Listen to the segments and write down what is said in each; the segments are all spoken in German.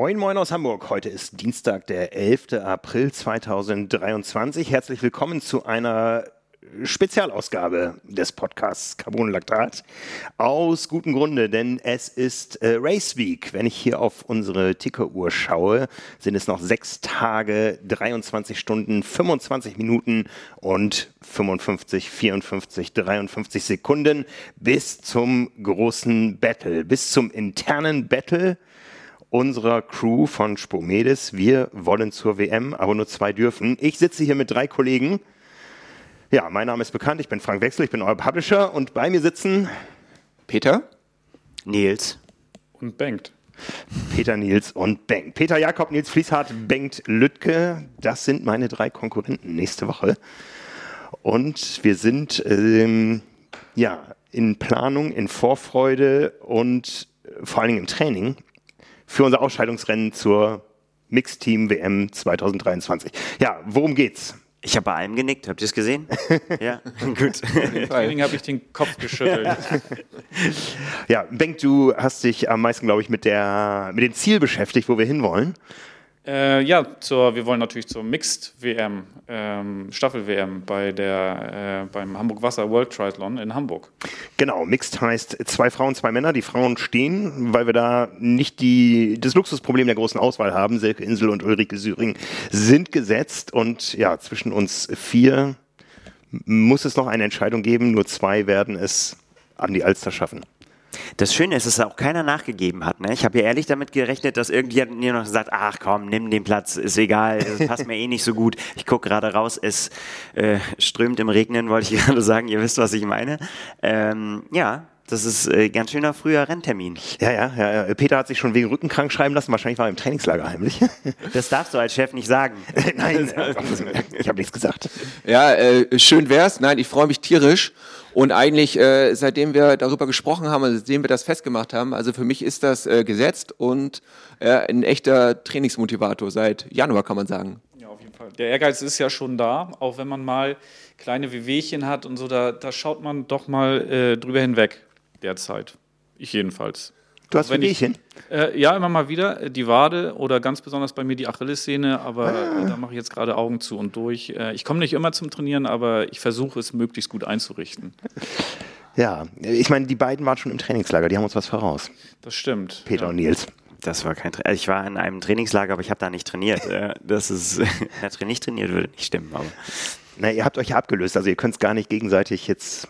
Moin Moin aus Hamburg. Heute ist Dienstag, der 11. April 2023. Herzlich willkommen zu einer Spezialausgabe des Podcasts Carbonlaktat. Aus gutem Grunde, denn es ist äh, Race Week. Wenn ich hier auf unsere Tickeruhr schaue, sind es noch sechs Tage, 23 Stunden, 25 Minuten und 55, 54, 53 Sekunden bis zum großen Battle, bis zum internen Battle unserer Crew von Spomedes. Wir wollen zur WM, aber nur zwei dürfen. Ich sitze hier mit drei Kollegen. Ja, mein Name ist bekannt, ich bin Frank Wechsel, ich bin euer Publisher und bei mir sitzen Peter, Nils und Bengt. Peter Nils und Bengt. Peter Jakob, Nils Fließhardt, Bengt Lüttke, das sind meine drei Konkurrenten nächste Woche. Und wir sind ähm, ja, in Planung, in Vorfreude und vor allen Dingen im Training für unser Ausscheidungsrennen zur Mixed Team WM 2023. Ja, worum geht's? Ich habe bei allem genickt, habt ihr es gesehen? ja, gut. Im Training habe ich den Kopf geschüttelt. ja, Bengt, du hast dich am meisten, glaube ich, mit, der, mit dem Ziel beschäftigt, wo wir hinwollen. Äh, ja, zur, wir wollen natürlich zur Mixed WM, ähm, Staffel WM bei der, äh, beim Hamburg Wasser World Triathlon in Hamburg. Genau, Mixed heißt zwei Frauen, zwei Männer. Die Frauen stehen, weil wir da nicht die, das Luxusproblem der großen Auswahl haben. Silke Insel und Ulrike Syring sind gesetzt und ja, zwischen uns vier muss es noch eine Entscheidung geben. Nur zwei werden es an die Alster schaffen. Das Schöne ist, dass auch keiner nachgegeben hat. Ne? Ich habe ja ehrlich damit gerechnet, dass irgendjemand mir noch sagt, ach komm, nimm den Platz, ist egal, das passt mir eh nicht so gut. Ich gucke gerade raus, es äh, strömt im Regnen, wollte ich gerade sagen, ihr wisst, was ich meine. Ähm, ja, das ist äh, ganz schöner früher Renntermin. Ja, ja, ja, Peter hat sich schon wegen Rücken krank schreiben lassen. Wahrscheinlich war er im Trainingslager heimlich. Das darfst du als Chef nicht sagen. Nein, ich habe nichts gesagt. Ja, äh, schön wär's. Nein, ich freue mich tierisch. Und eigentlich, äh, seitdem wir darüber gesprochen haben, also seitdem wir das festgemacht haben, also für mich ist das äh, gesetzt und äh, ein echter Trainingsmotivator seit Januar, kann man sagen. Ja, auf jeden Fall. Der Ehrgeiz ist ja schon da, auch wenn man mal kleine Wehwehchen hat und so, da, da schaut man doch mal äh, drüber hinweg derzeit. Ich jedenfalls. Du hast Wehwehchen? Äh, ja, immer mal wieder. Die Wade oder ganz besonders bei mir die Achillessehne, aber ah. da mache ich jetzt gerade Augen zu und durch. Äh, ich komme nicht immer zum Trainieren, aber ich versuche es möglichst gut einzurichten. Ja, ich meine, die beiden waren schon im Trainingslager, die haben uns was voraus. Das stimmt. Peter ja. und Nils. Das war kein Tra Ich war in einem Trainingslager, aber ich habe da nicht trainiert. Äh, das ist, nicht trainiert würde nicht stimmen, aber. Na, ihr habt euch ja abgelöst, also ihr könnt es gar nicht gegenseitig jetzt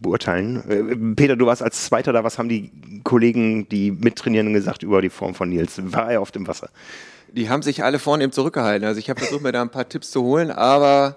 beurteilen. Äh, Peter, du warst als Zweiter da. Was haben die Kollegen, die mittrainieren, gesagt über die Form von Nils? War er auf dem Wasser? Die haben sich alle vorne eben zurückgehalten. Also ich habe versucht, mir da ein paar Tipps zu holen, aber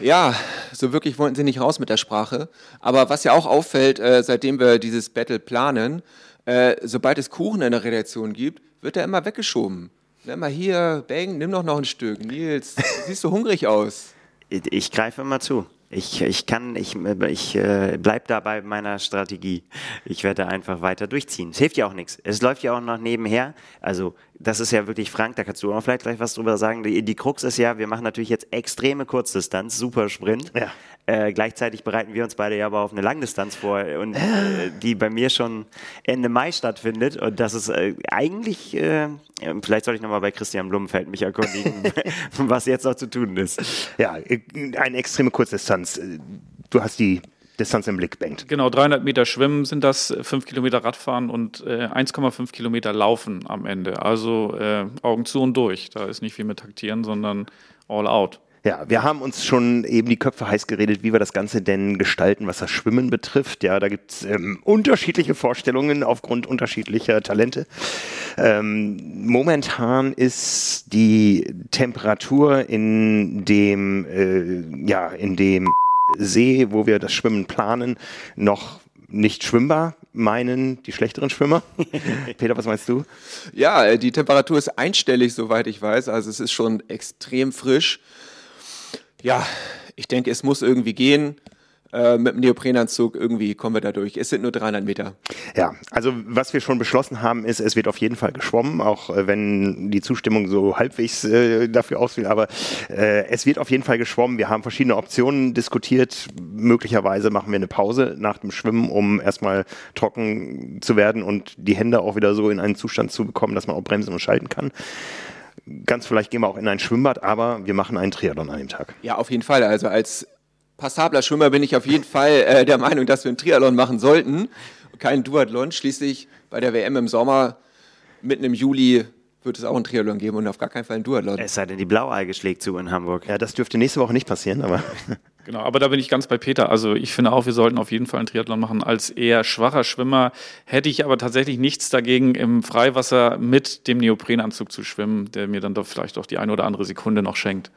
ja, so wirklich wollten sie nicht raus mit der Sprache. Aber was ja auch auffällt, äh, seitdem wir dieses Battle planen, äh, sobald es Kuchen in der Redaktion gibt, wird er immer weggeschoben. Nimm mal hier, Bang, nimm doch noch ein Stück. Nils, siehst du hungrig aus. Ich, ich greife immer zu. Ich, ich kann, ich, ich äh, bleib da bei meiner Strategie. Ich werde einfach weiter durchziehen. Es hilft ja auch nichts. Es läuft ja auch noch nebenher. Also das ist ja wirklich Frank, da kannst du auch vielleicht gleich was drüber sagen. Die, die Krux ist ja, wir machen natürlich jetzt extreme Kurzdistanz, super Sprint. Ja. Äh, gleichzeitig bereiten wir uns beide ja aber auf eine Langdistanz vor und äh, die bei mir schon Ende Mai stattfindet. Und das ist äh, eigentlich, äh, vielleicht soll ich nochmal bei Christian Blumenfeld mich erkundigen, was jetzt noch zu tun ist. Ja, eine extreme Kurzdistanz. Du hast die Distanz im Blick Bengt. Genau, 300 Meter Schwimmen sind das, 5 Kilometer Radfahren und äh, 1,5 Kilometer Laufen am Ende. Also äh, Augen zu und durch. Da ist nicht viel mit Taktieren, sondern all out. Ja, wir haben uns schon eben die Köpfe heiß geredet, wie wir das Ganze denn gestalten, was das Schwimmen betrifft. Ja, da gibt's ähm, unterschiedliche Vorstellungen aufgrund unterschiedlicher Talente. Ähm, momentan ist die Temperatur in dem, äh, ja, in dem See, wo wir das Schwimmen planen, noch nicht schwimmbar, meinen die schlechteren Schwimmer. Peter, was meinst du? Ja, äh, die Temperatur ist einstellig, soweit ich weiß. Also es ist schon extrem frisch. Ja, ich denke, es muss irgendwie gehen. Äh, mit dem Neoprenanzug irgendwie kommen wir da durch. Es sind nur 300 Meter. Ja, also was wir schon beschlossen haben, ist, es wird auf jeden Fall geschwommen, auch äh, wenn die Zustimmung so halbwegs äh, dafür ausfiel. Aber äh, es wird auf jeden Fall geschwommen. Wir haben verschiedene Optionen diskutiert. Möglicherweise machen wir eine Pause nach dem Schwimmen, um erstmal trocken zu werden und die Hände auch wieder so in einen Zustand zu bekommen, dass man auch bremsen und schalten kann. Ganz vielleicht gehen wir auch in ein Schwimmbad, aber wir machen einen Triathlon an dem Tag. Ja, auf jeden Fall. Also als passabler Schwimmer bin ich auf jeden Fall äh, der Meinung, dass wir einen Triathlon machen sollten. Kein Duathlon. Schließlich bei der WM im Sommer, mitten im Juli, wird es auch einen Triathlon geben und auf gar keinen Fall einen Duathlon. Es sei denn, die Blaualge schlägt zu in Hamburg. Ja, das dürfte nächste Woche nicht passieren, aber. Genau, aber da bin ich ganz bei Peter. Also ich finde auch, wir sollten auf jeden Fall einen Triathlon machen. Als eher schwacher Schwimmer hätte ich aber tatsächlich nichts dagegen, im Freiwasser mit dem Neoprenanzug zu schwimmen, der mir dann doch vielleicht auch die eine oder andere Sekunde noch schenkt.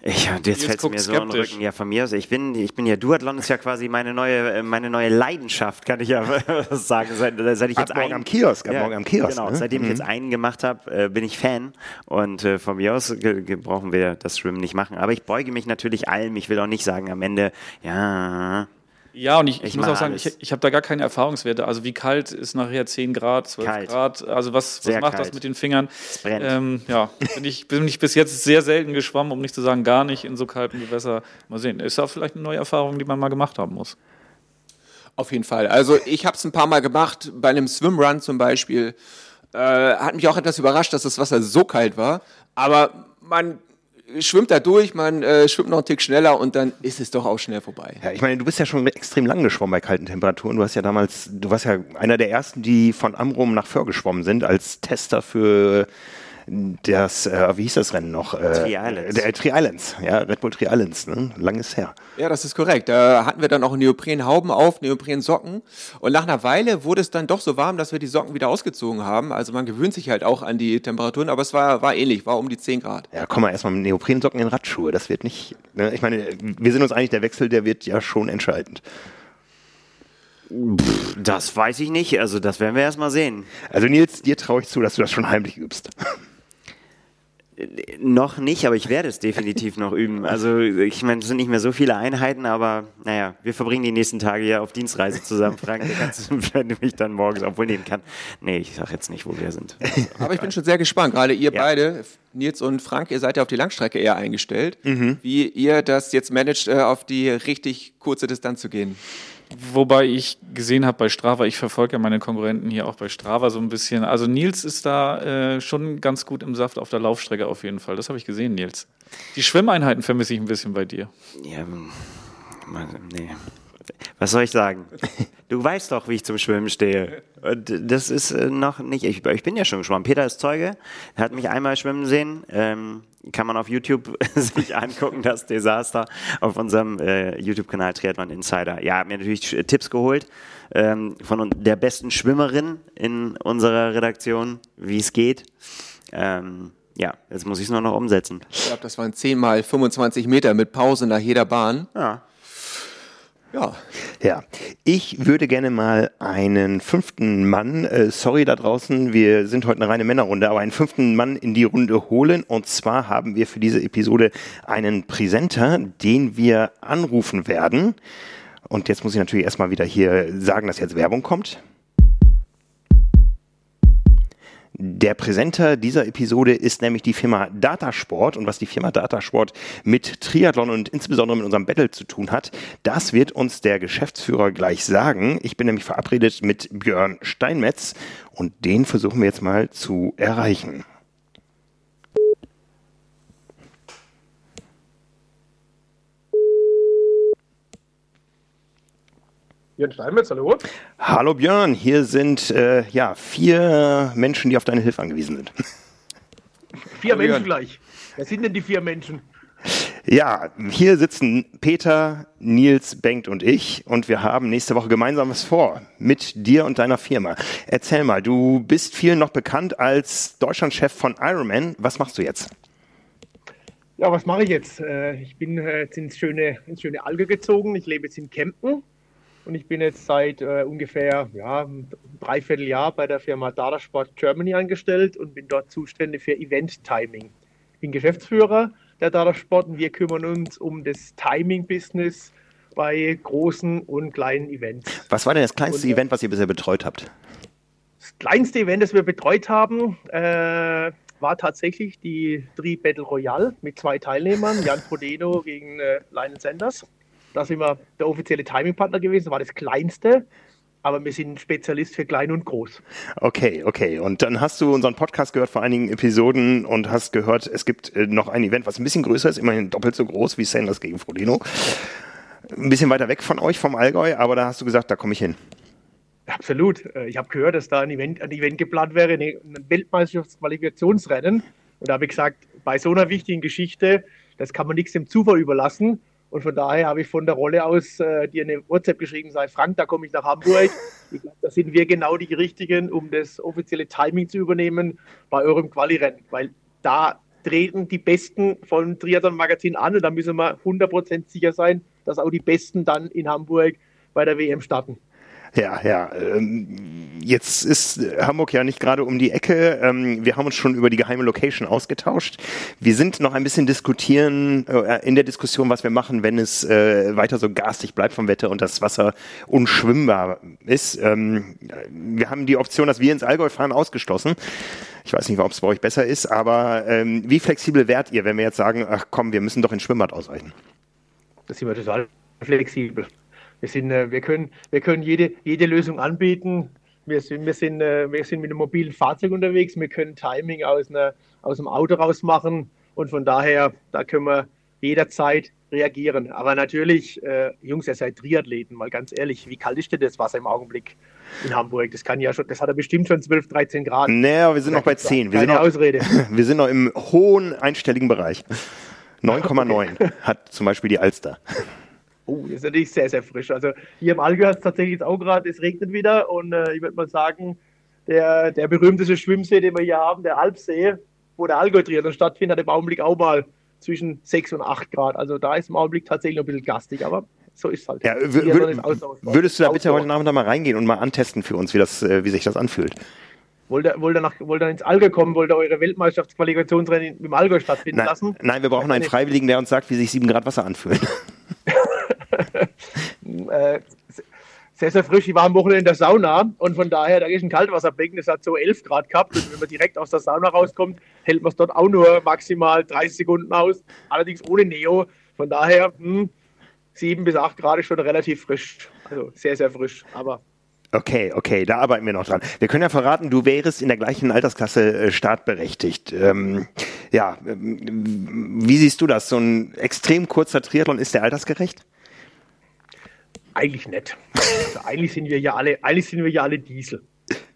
Ich, jetzt Jetzt fällt mir so skeptisch. Rücken. Ja, von mir aus. Ich bin, ich bin ja Duathlon ist ja quasi meine neue, äh, meine neue Leidenschaft, kann ich ja sagen. Seit, seit ich Ab jetzt morgen einen- am Kiosk, ab morgen am Kiosk, Genau, ne? seitdem ich jetzt einen gemacht habe, äh, bin ich Fan. Und äh, von mir aus ge- ge- brauchen wir das Schwimmen nicht machen. Aber ich beuge mich natürlich allem. Ich will auch nicht sagen am Ende, ja, Ja, und ich, ich, Ich muss auch sagen, alles. ich, ich habe da gar keine Erfahrungswerte. Also wie kalt ist nachher 10 Grad, 12 Kalt. Grad? Also was, was macht das kalt. mit den Fingern? brennt. Ähm, ja, bin ich, bin ich bis jetzt sehr selten geschwommen, um nicht zu sagen gar nicht in so kalten Gewässer. Mal sehen, ist auch vielleicht eine neue Erfahrung, die man mal gemacht haben muss. Auf jeden Fall. Also ich habe es ein paar Mal gemacht, bei einem Swimrun zum Beispiel. Äh, hat mich auch etwas überrascht, dass das Wasser so kalt war. Aber man schwimmt da durch, man äh, schwimmt noch einen Tick schneller und dann ist es doch auch schnell vorbei. Ja, ich meine, du bist ja schon extrem lang geschwommen bei kalten Temperaturen. Du hast ja damals, du warst ja einer der ersten, die von Amrum nach Föhr geschwommen sind, als Tester für das, äh, wie hieß das Rennen noch? Äh, Tri Islands. Der, äh, Tri Islands, ja, Red Bull Tri Islands, ne? Lang ist her. Ja, das ist korrekt. Da hatten wir dann auch Neoprenhauben auf, Neoprensocken. Und nach einer Weile wurde es dann doch so warm, dass wir die Socken wieder ausgezogen haben. Also man gewöhnt sich halt auch an die Temperaturen, aber es war, war ähnlich, war um die 10 Grad. Ja, komm mal erstmal mit Neoprensocken in Radschuhe. Das wird nicht, ne? ich meine, wir sind uns einig, der Wechsel, der wird ja schon entscheidend. das weiß ich nicht. Also das werden wir erst mal sehen. Also Nils, dir traue ich zu, dass du das schon heimlich übst. Noch nicht, aber ich werde es definitiv noch üben. Also ich meine, es sind nicht mehr so viele Einheiten, aber naja, wir verbringen die nächsten Tage ja auf Dienstreise zusammen, Frank. Wenn du mich dann morgens obwohl nehmen kann. Nee, ich sag jetzt nicht, wo wir sind. Aber ich bin schon sehr gespannt. Gerade ihr Ja. beide, Nils und Frank, ihr seid ja auf die Langstrecke eher eingestellt. Wie ihr das jetzt managt, äh, auf die richtig kurze Distanz zu gehen. Wobei ich gesehen habe bei Strava, ich verfolge ja meine Konkurrenten hier auch bei Strava so ein bisschen. Also Nils ist da äh, schon ganz gut im Saft auf der Laufstrecke auf jeden Fall. Das habe ich gesehen, Nils. Die Schwimmeinheiten vermisse ich ein bisschen bei dir. Ja, nee. Was soll ich sagen? Du weißt doch, wie ich zum Schwimmen stehe. Und das ist äh, noch nicht. Ich, ich bin ja schon geschwommen. Peter ist Zeuge. Hat mich einmal schwimmen sehen. Ähm, kann man auf YouTube sich angucken, das Desaster auf unserem äh, YouTube-Kanal Triathlon Insider. Ja, hab mir natürlich Tipps geholt ähm, von der besten Schwimmerin in unserer Redaktion, wie es geht. Ähm, ja, jetzt muss ich es nur noch umsetzen. Ich glaube, das waren 10 mal 25 Meter mit Pause nach jeder Bahn. Ja. Ja, Ja, ich würde gerne mal einen fünften Mann, äh, sorry da draußen, wir sind heute eine reine Männerrunde, aber einen fünften Mann in die Runde holen. Und zwar haben wir für diese Episode einen Präsenter, den wir anrufen werden. Und jetzt muss ich natürlich erstmal wieder hier sagen, dass jetzt Werbung kommt. Der Präsenter dieser Episode ist nämlich die Firma Datasport und was die Firma Datasport mit Triathlon und insbesondere mit unserem Battle zu tun hat, das wird uns der Geschäftsführer gleich sagen. Ich bin nämlich verabredet mit Björn Steinmetz und den versuchen wir jetzt mal zu erreichen. Jörn Steinmetz, hallo. Hallo Björn, hier sind äh, ja vier Menschen, die auf deine Hilfe angewiesen sind. Vier Hallo, Menschen Jörn. gleich. Wer sind denn die vier Menschen? Ja, hier sitzen Peter, Nils, Bengt und ich und wir haben nächste Woche gemeinsam was vor mit dir und deiner Firma. Erzähl mal, du bist vielen noch bekannt als Deutschlandchef von Ironman. Was machst du jetzt? Ja, was mache ich jetzt? Äh, Ich bin äh, jetzt ins schöne, ins schöne Alge gezogen. Ich lebe jetzt in Kempten und ich bin jetzt seit äh, ungefähr ja, einem Dreivierteljahr bei der Firma Datasport Germany angestellt und bin dort zuständig für Event-Timing. Ich bin Geschäftsführer der Datasport und wir kümmern uns um das Timing-Business bei großen und kleinen Events. Was war denn das kleinste und, äh, Event, was ihr bisher betreut habt? Das kleinste Event, das wir betreut haben, äh, war tatsächlich die Tri Battle Royale mit zwei Teilnehmern, Jan Prodeno gegen äh, Lionel Sanders. Da sind wir der offizielle Timing-Partner gewesen, war das kleinste aber wir sind Spezialist für klein und groß. Okay, okay. Und dann hast du unseren Podcast gehört vor einigen Episoden und hast gehört, es gibt äh, noch ein Event, was ein bisschen größer ist, immerhin doppelt so groß wie Sanders gegen Frodeno. Ein bisschen weiter weg von euch, vom Allgäu, aber da hast du gesagt, da komme ich hin. Absolut. Äh, ich habe gehört, dass da ein Event, ein Event geplant wäre, ein Weltmeisterschaftsqualifikationsrennen. Und da habe ich gesagt, bei so einer wichtigen Geschichte, das kann man nichts dem Zufall überlassen. Und von daher habe ich von der Rolle aus äh, dir eine WhatsApp geschrieben, sei Frank, da komme ich nach Hamburg. Ich glaube, da sind wir genau die Richtigen, um das offizielle Timing zu übernehmen bei eurem Quali-Rennen. Weil da treten die Besten von Triathlon Magazin an und da müssen wir 100% sicher sein, dass auch die Besten dann in Hamburg bei der WM starten. Ja, ja. Ähm, jetzt ist Hamburg ja nicht gerade um die Ecke. Ähm, wir haben uns schon über die geheime Location ausgetauscht. Wir sind noch ein bisschen diskutieren, äh, in der Diskussion, was wir machen, wenn es äh, weiter so garstig bleibt vom Wetter und das Wasser unschwimmbar ist. Ähm, wir haben die Option, dass wir ins Allgäu fahren, ausgeschlossen. Ich weiß nicht, ob es bei euch besser ist, aber wie flexibel wärt ihr, wenn wir jetzt sagen, ach komm, wir müssen doch ins Schwimmbad ausweichen? Das sind wir total flexibel. Wir, sind, äh, wir, können, wir können jede, jede Lösung anbieten. Wir sind, wir, sind, äh, wir sind mit einem mobilen Fahrzeug unterwegs. Wir können Timing aus, einer, aus dem Auto raus machen. Und von daher, da können wir jederzeit reagieren. Aber natürlich, äh, Jungs, ihr seid Triathleten, mal ganz ehrlich, wie kalt ist denn das Wasser im Augenblick in Hamburg? Das kann ja schon, das hat ja bestimmt schon 12, 13 Grad. Naja, wir sind noch bei 10. Wir Keine sind noch, Ausrede. Wir sind noch im hohen einstelligen Bereich. 9,9 hat zum Beispiel die Alster. Oh, das ist natürlich sehr, sehr frisch. Also hier im Allgäu hat es tatsächlich jetzt auch gerade, es regnet wieder und äh, ich würde mal sagen, der, der berühmteste Schwimmsee, den wir hier haben, der Alpsee, wo der Allgäu-Triathlon stattfindet, hat im Augenblick auch mal zwischen 6 und 8 Grad. Also da ist im Augenblick tatsächlich noch ein bisschen gastig, aber so ist es halt. Ja, würdest du da bitte heute Nachmittag mal reingehen und mal antesten für uns, wie, das, äh, wie sich das anfühlt? Wollt ihr, wollt, ihr nach, wollt ihr ins Allgäu kommen? Wollt ihr eure Weltmeisterschaftsqualifikationsrennen im Allgäu stattfinden nein, lassen? Nein, wir brauchen einen Freiwilligen, der uns sagt, wie sich 7 Grad Wasser anfühlt. Äh, sehr, sehr frisch. Ich war am Wochenende in der Sauna und von daher, da ist ein Kaltwasserbecken, das hat so 11 Grad gehabt. Und wenn man direkt aus der Sauna rauskommt, hält man es dort auch nur maximal 30 Sekunden aus, allerdings ohne Neo. Von daher, hm, 7 bis 8 Grad ist schon relativ frisch. Also sehr, sehr frisch. Aber Okay, okay, da arbeiten wir noch dran. Wir können ja verraten, du wärst in der gleichen Altersklasse äh, startberechtigt. Ähm, ja, ähm, wie siehst du das? So ein extrem kurzer Triathlon, ist der altersgerecht? Eigentlich nicht. Also eigentlich sind wir ja alle, eigentlich sind wir ja alle Diesel.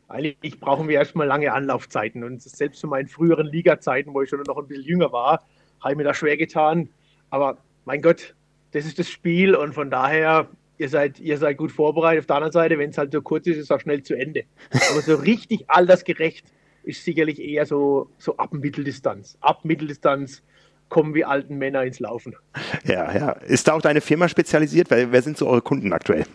Eigentlich brauchen wir erstmal lange Anlaufzeiten. Und selbst zu meinen früheren Liga-Zeiten, wo ich schon noch ein bisschen jünger war, habe ich mir da schwer getan. Aber mein Gott, das ist das Spiel und von daher ihr seid, ihr seid gut vorbereitet. Auf der anderen Seite, wenn es halt so kurz ist, ist es auch schnell zu Ende. Aber so richtig altersgerecht ist sicherlich eher so, so ab Mitteldistanz. Ab Mitteldistanz kommen wir alten Männer ins Laufen. Ja, ja. Ist da auch deine Firma spezialisiert? Wer, wer sind so eure Kunden aktuell?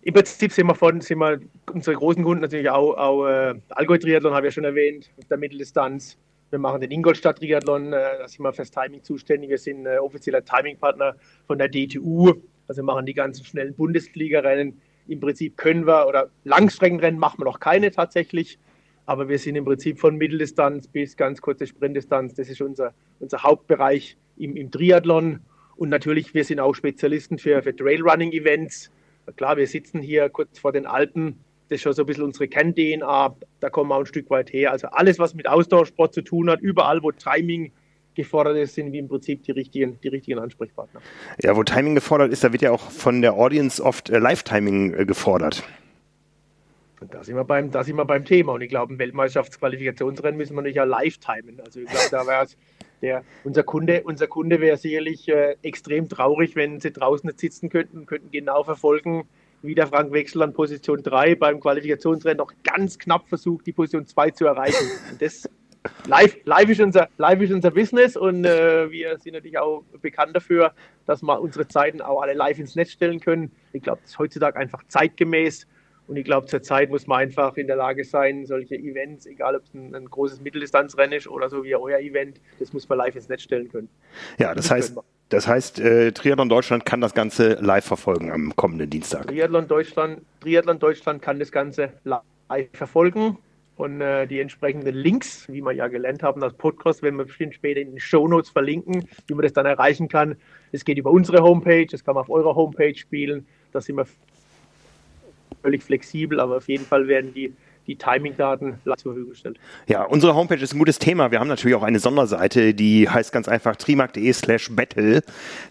Im Prinzip sind wir von, sind wir unsere großen Kunden natürlich auch, auch äh, Allgäu Triathlon, habe ich ja schon erwähnt, der Mitteldistanz. Wir machen den Ingolstadt Triathlon, äh, da sind wir fürs Timing zuständig. Wir sind äh, offizieller Timing-Partner von der DTU. Also wir machen die ganzen schnellen Bundesliga-Rennen. Im Prinzip können wir, oder Langstreckenrennen machen wir noch keine tatsächlich, aber wir sind im Prinzip von Mitteldistanz bis ganz kurze Sprintdistanz. Das ist unser, unser Hauptbereich im, im Triathlon. Und natürlich, wir sind auch Spezialisten für, für Trailrunning-Events. Klar, wir sitzen hier kurz vor den Alpen. Das ist schon so ein bisschen unsere Kern-DNA. Da kommen wir auch ein Stück weit her. Also alles, was mit Ausdauersport zu tun hat, überall, wo Timing gefordert ist, sind wir im Prinzip die richtigen, die richtigen Ansprechpartner. Ja, wo Timing gefordert ist, da wird ja auch von der Audience oft äh, Live-Timing äh, gefordert. Und da sind, wir beim, da sind wir beim Thema. Und ich glaube, im Weltmeisterschaftsqualifikationsrennen müssen wir nicht ja live timen. Also ich glaube, da wäre der, unser Kunde, unser Kunde wäre sicherlich äh, extrem traurig, wenn sie draußen nicht sitzen könnten, könnten genau verfolgen, wie der Frank Wechsel an Position 3 beim Qualifikationsrennen noch ganz knapp versucht, die Position 2 zu erreichen. Und das live, live, ist unser, live ist unser Business und äh, wir sind natürlich auch bekannt dafür, dass wir unsere Zeiten auch alle live ins Netz stellen können. Ich glaube, das ist heutzutage einfach zeitgemäß und ich glaube, zur Zeit muss man einfach in der Lage sein, solche Events, egal ob es ein, ein großes Mitteldistanzrennen ist oder so wie euer Event, das muss man live ins Netz stellen können. Ja, das, das heißt, Das heißt, äh, Triathlon Deutschland kann das Ganze live verfolgen am kommenden Dienstag. Triathlon Deutschland, Triathlon Deutschland kann das Ganze live verfolgen und äh, die entsprechenden Links, wie wir ja gelernt haben, das Podcast, werden wir bestimmt später in den Shownotes verlinken, wie man das dann erreichen kann. Es geht über unsere Homepage, das kann man auf eurer Homepage spielen. Da sind wir völlig flexibel, aber auf jeden Fall werden die die Timing-Daten zur Verfügung gestellt. Ja, unsere Homepage ist ein gutes Thema. Wir haben natürlich auch eine Sonderseite, die heißt ganz einfach trimark.de slash battle.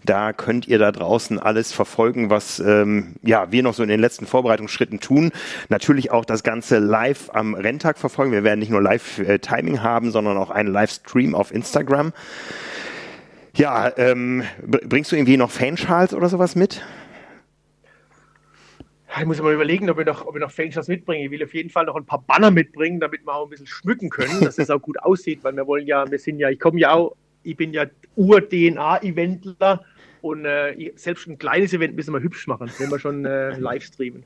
Da könnt ihr da draußen alles verfolgen, was ähm, ja, wir noch so in den letzten Vorbereitungsschritten tun. Natürlich auch das Ganze live am Renntag verfolgen. Wir werden nicht nur Live-Timing haben, sondern auch einen Livestream auf Instagram. Ja, ähm, bringst du irgendwie noch Fanschals oder sowas mit? Ich muss mal überlegen, ob ich noch, ob noch Fanschals mitbringe. Ich will auf jeden Fall noch ein paar Banner mitbringen, damit wir auch ein bisschen schmücken können, dass es auch gut aussieht, weil wir wollen ja, wir sind ja, ich komme ja auch, ich bin ja Ur-DNA-Eventler und äh, selbst ein kleines Event müssen wir hübsch machen, wenn wir schon äh, live streamen.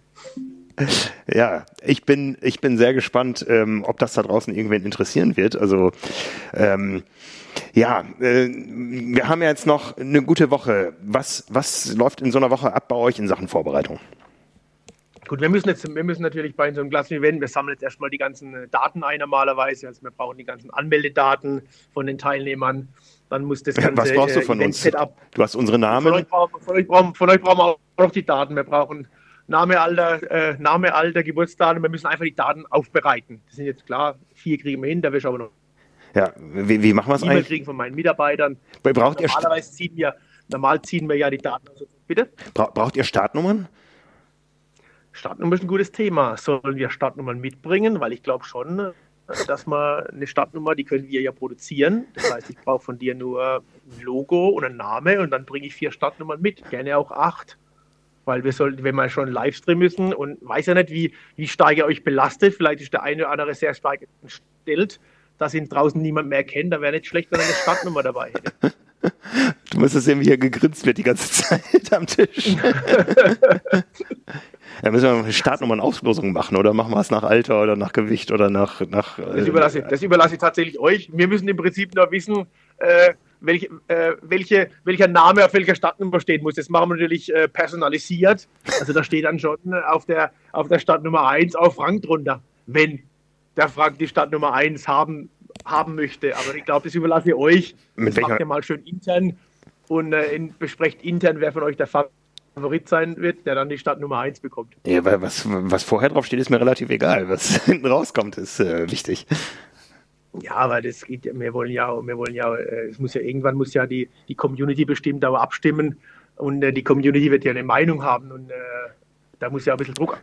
Ja, ich bin, ich bin sehr gespannt, ähm, ob das da draußen irgendwen interessieren wird. Also ähm, ja, äh, wir haben ja jetzt noch eine gute Woche. Was, was läuft in so einer Woche ab bei euch in Sachen Vorbereitung? Gut, wir müssen jetzt, wir müssen natürlich bei so einem klassischen Event, wir sammeln jetzt erstmal die ganzen äh, Daten ein normalerweise. Also wir brauchen die ganzen Anmeldedaten von den Teilnehmern. Dann muss das ganze Was brauchst du von uns? Setup. Du hast unsere Namen. Von euch, brauchen, von, euch brauchen, von euch brauchen wir auch noch die Daten. Wir brauchen Name, Alter, äh, Name, Alter, Geburtsdaten. Wir müssen einfach die Daten aufbereiten. Das sind jetzt klar, vier kriegen wir hin, da wir aber noch. Ja, wie, wie machen wir es eigentlich? kriegen von meinen Mitarbeitern. Braucht Normalerweise ziehen wir, normal ziehen wir ja die Daten. Also, bitte? Braucht ihr Startnummern? Startnummer ist ein gutes Thema. Sollen wir Startnummern mitbringen? Weil ich glaube schon, dass man eine Startnummer, die können wir ja produzieren. Das heißt, ich brauche von dir nur ein Logo und einen Namen und dann bringe ich vier Startnummern mit. Gerne auch acht. Weil wir sollten, wenn wir schon Livestream müssen und weiß ja nicht, wie, wie stark ihr euch belastet, vielleicht ist der eine oder andere sehr stark entstellt, dass ihn draußen niemand mehr kennt, da wäre nicht schlecht, wenn er eine Startnummer dabei hätte. Du musst es sehen, wie er gegrinst wird die ganze Zeit am Tisch. Da müssen wir eine Startnummer und Auslosung machen oder machen wir es nach Alter oder nach Gewicht oder nach. nach das, überlasse, das überlasse ich tatsächlich euch. Wir müssen im Prinzip nur wissen, äh, welche, äh, welche, welcher Name auf welcher Startnummer stehen muss. Das machen wir natürlich äh, personalisiert. Also da steht dann schon auf der, auf der Startnummer 1 auch Frank drunter, wenn der Frank die Startnummer 1 haben, haben möchte. Aber ich glaube, das überlasse ich euch. Mit das macht ihr mal schön intern und äh, in, besprecht intern, wer von euch der Favorit Favorit sein wird, der dann die Stadt Nummer 1 bekommt. Ja, weil was, was vorher drauf steht, ist mir relativ egal. Was hinten rauskommt, ist äh, wichtig. Ja, aber das geht ja, wir wollen ja, wir wollen ja, äh, es muss ja irgendwann muss ja die, die Community bestimmt aber abstimmen und äh, die Community wird ja eine Meinung haben und äh, da muss ja ein bisschen Druck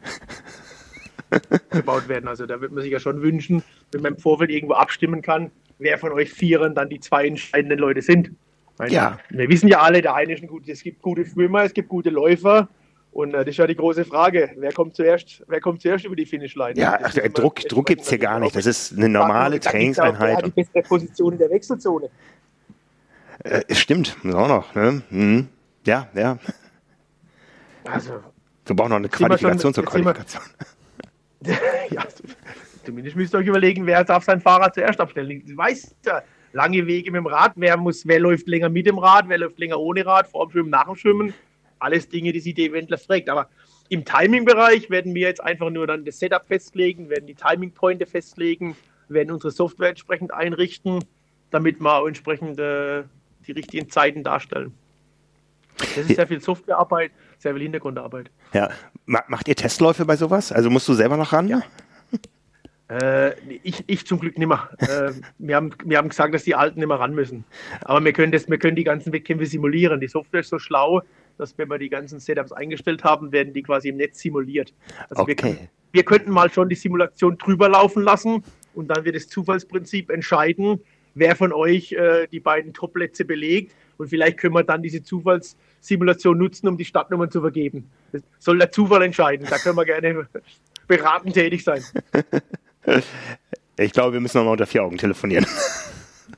gebaut werden. Also da wird man sich ja schon wünschen, wenn man im Vorfeld irgendwo abstimmen kann, wer von euch Vieren dann die zwei entscheidenden Leute sind. Meine, ja. Wir wissen ja alle, der eine ist ein gut, es gibt gute Schwimmer, es gibt gute Läufer. Und äh, das ist ja die große Frage. Wer kommt zuerst, wer kommt zuerst über die Finishline? Ja, ach, immer, Druck, Druck gibt es hier gar nicht. Das ist eine normale Trainingseinheit. Wer hat die bessere Position in der Wechselzone? Äh, stimmt, auch noch. Ne? Mhm. Ja, ja. Also, wir brauchen noch eine Qualifikation schon, zur Qualifikation. ja, zumindest müsst ihr euch überlegen, wer darf sein Fahrrad zuerst abstellen. Du weißt ja, lange Wege mit dem Rad, wer, muss, wer läuft länger mit dem Rad, wer läuft länger ohne Rad, vor dem Schwimmen, nach dem Schwimmen. Alles Dinge, die sich der Eventler fragt. Aber im Timing-Bereich werden wir jetzt einfach nur dann das Setup festlegen, werden die Timing-Pointe festlegen, werden unsere Software entsprechend einrichten, damit wir auch entsprechend äh, die richtigen Zeiten darstellen. Das ist sehr viel Softwarearbeit, sehr viel Hintergrundarbeit. Ja. Macht ihr Testläufe bei sowas? Also musst du selber noch ran? Ja. Äh, ich, ich zum Glück nicht mehr. Äh, wir, haben, wir haben gesagt, dass die Alten nicht mehr ran müssen. Aber wir können, das, wir können die ganzen Wettkämpfe simulieren. Die Software ist so schlau, dass wenn wir die ganzen Setups eingestellt haben, werden die quasi im Netz simuliert. Also okay. wir, können, wir könnten mal schon die Simulation drüber laufen lassen und dann wird das Zufallsprinzip entscheiden, wer von euch äh, die beiden Top-Plätze belegt. Und vielleicht können wir dann diese Zufallssimulation nutzen, um die Startnummern zu vergeben. Das soll der Zufall entscheiden. Da können wir gerne beratend tätig sein. Ich glaube, wir müssen noch mal unter vier Augen telefonieren.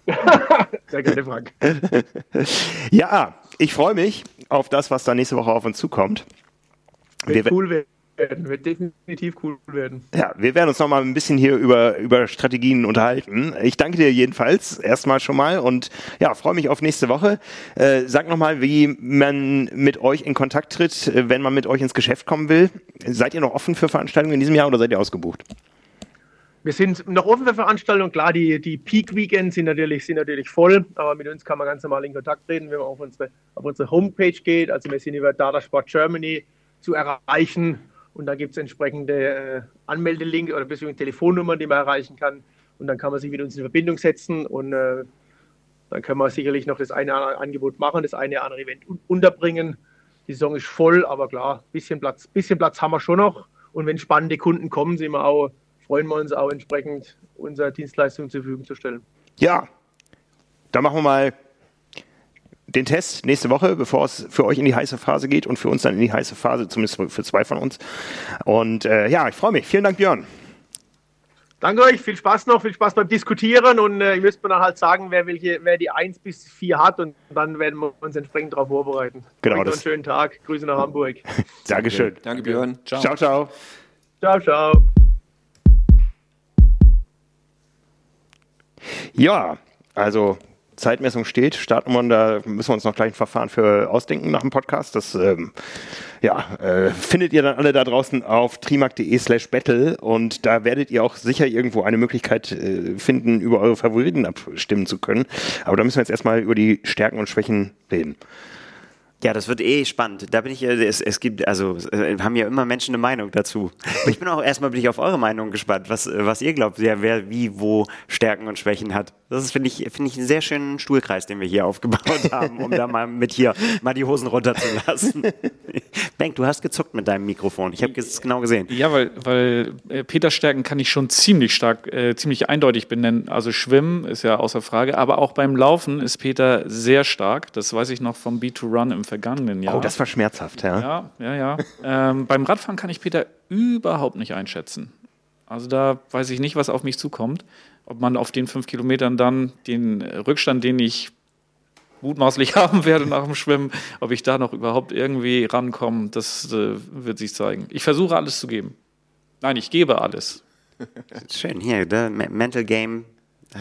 Sehr gerne, Frank. Ja, ich freue mich auf das, was da nächste Woche auf uns zukommt. Wird wir, cool, werden. Wird definitiv cool werden. Ja, wir werden uns noch mal ein bisschen hier über, über Strategien unterhalten. Ich danke dir jedenfalls erstmal schon mal und ja, freue mich auf nächste Woche. Äh, sag noch mal, wie man mit euch in Kontakt tritt, äh, wenn man mit euch ins Geschäft kommen will. Seid ihr noch offen für Veranstaltungen in diesem Jahr oder seid ihr ausgebucht? Wir sind noch offen für Veranstaltungen. Klar, die, die Peak-Weekends sind natürlich, sind natürlich voll, aber mit uns kann man ganz normal in Kontakt treten, wenn man auf unsere, auf unsere Homepage geht. Also wir sind über Data Sport Germany zu erreichen und da gibt es entsprechende äh, Anmeldelinks oder beziehungsweise Telefonnummern, die man erreichen kann. Und dann kann man sich mit uns in Verbindung setzen und äh, dann können wir sicherlich noch das eine oder andere Angebot machen, das eine andere Event un unterbringen. Die Saison ist voll, aber klar, bisschen Platz, bisschen Platz haben wir schon noch. Und wenn spannende Kunden kommen, sind wir auch freuen wir uns auch entsprechend, unsere Dienstleistung zur Verfügung zu stellen. Ja, dann machen wir mal den Test nächste Woche, bevor es für euch in die heiße Phase geht und für uns dann in die heiße Phase, zumindest für zwei von uns. Und äh, ja, ich freue mich. Vielen Dank, Björn. Danke euch, viel Spaß noch, viel Spaß beim Diskutieren und äh, ihr müsst mir dann halt sagen, wer, welche, wer die 1 bis 4 hat und dann werden wir uns entsprechend darauf vorbereiten. Genau. Euch einen schönen Tag, Grüße nach Hamburg. Dankeschön. Danke, Björn. Ciao, ciao. ciao. Ciao, ciao. Ja, also Zeitmessung steht, Startnummern, da müssen wir uns noch gleich ein Verfahren für ausdenken nach dem Podcast. Das ähm, ja, äh, findet ihr dann alle da draußen auf trimark.de slash battle und da werdet ihr auch sicher irgendwo eine Möglichkeit äh, finden, über eure Favoriten abstimmen zu können. Aber da müssen wir jetzt erstmal über die Stärken und Schwächen reden. Ja, das wird eh spannend. Da bin ich, es, es gibt, also äh, haben ja immer Menschen eine Meinung dazu. Aber ich bin auch erstmal bin ich auf eure Meinung gespannt, was, was ihr glaubt, wer, wer wie wo Stärken und Schwächen hat. Das finde ich, finde ich einen sehr schönen Stuhlkreis, den wir hier aufgebaut haben, um da mal mit hier mal die Hosen runterzulassen. Bank, du hast gezuckt mit deinem Mikrofon. Ich habe es genau gesehen. Ja, weil, weil äh, Peters Stärken kann ich schon ziemlich stark, äh, ziemlich eindeutig benennen. Also Schwimmen ist ja außer Frage, aber auch beim Laufen ist Peter sehr stark. Das weiß ich noch vom B2Run im vergangenen Jahr. Oh, das war schmerzhaft, ja. Ja, ja, ja. ähm, beim Radfahren kann ich Peter überhaupt nicht einschätzen. Also da weiß ich nicht, was auf mich zukommt. Ob man auf den fünf Kilometern dann den Rückstand, den ich mutmaßlich haben werde nach dem Schwimmen, ob ich da noch überhaupt irgendwie rankomme, das äh, wird sich zeigen. Ich versuche alles zu geben. Nein, ich gebe alles. Schön, hier, der Mental Game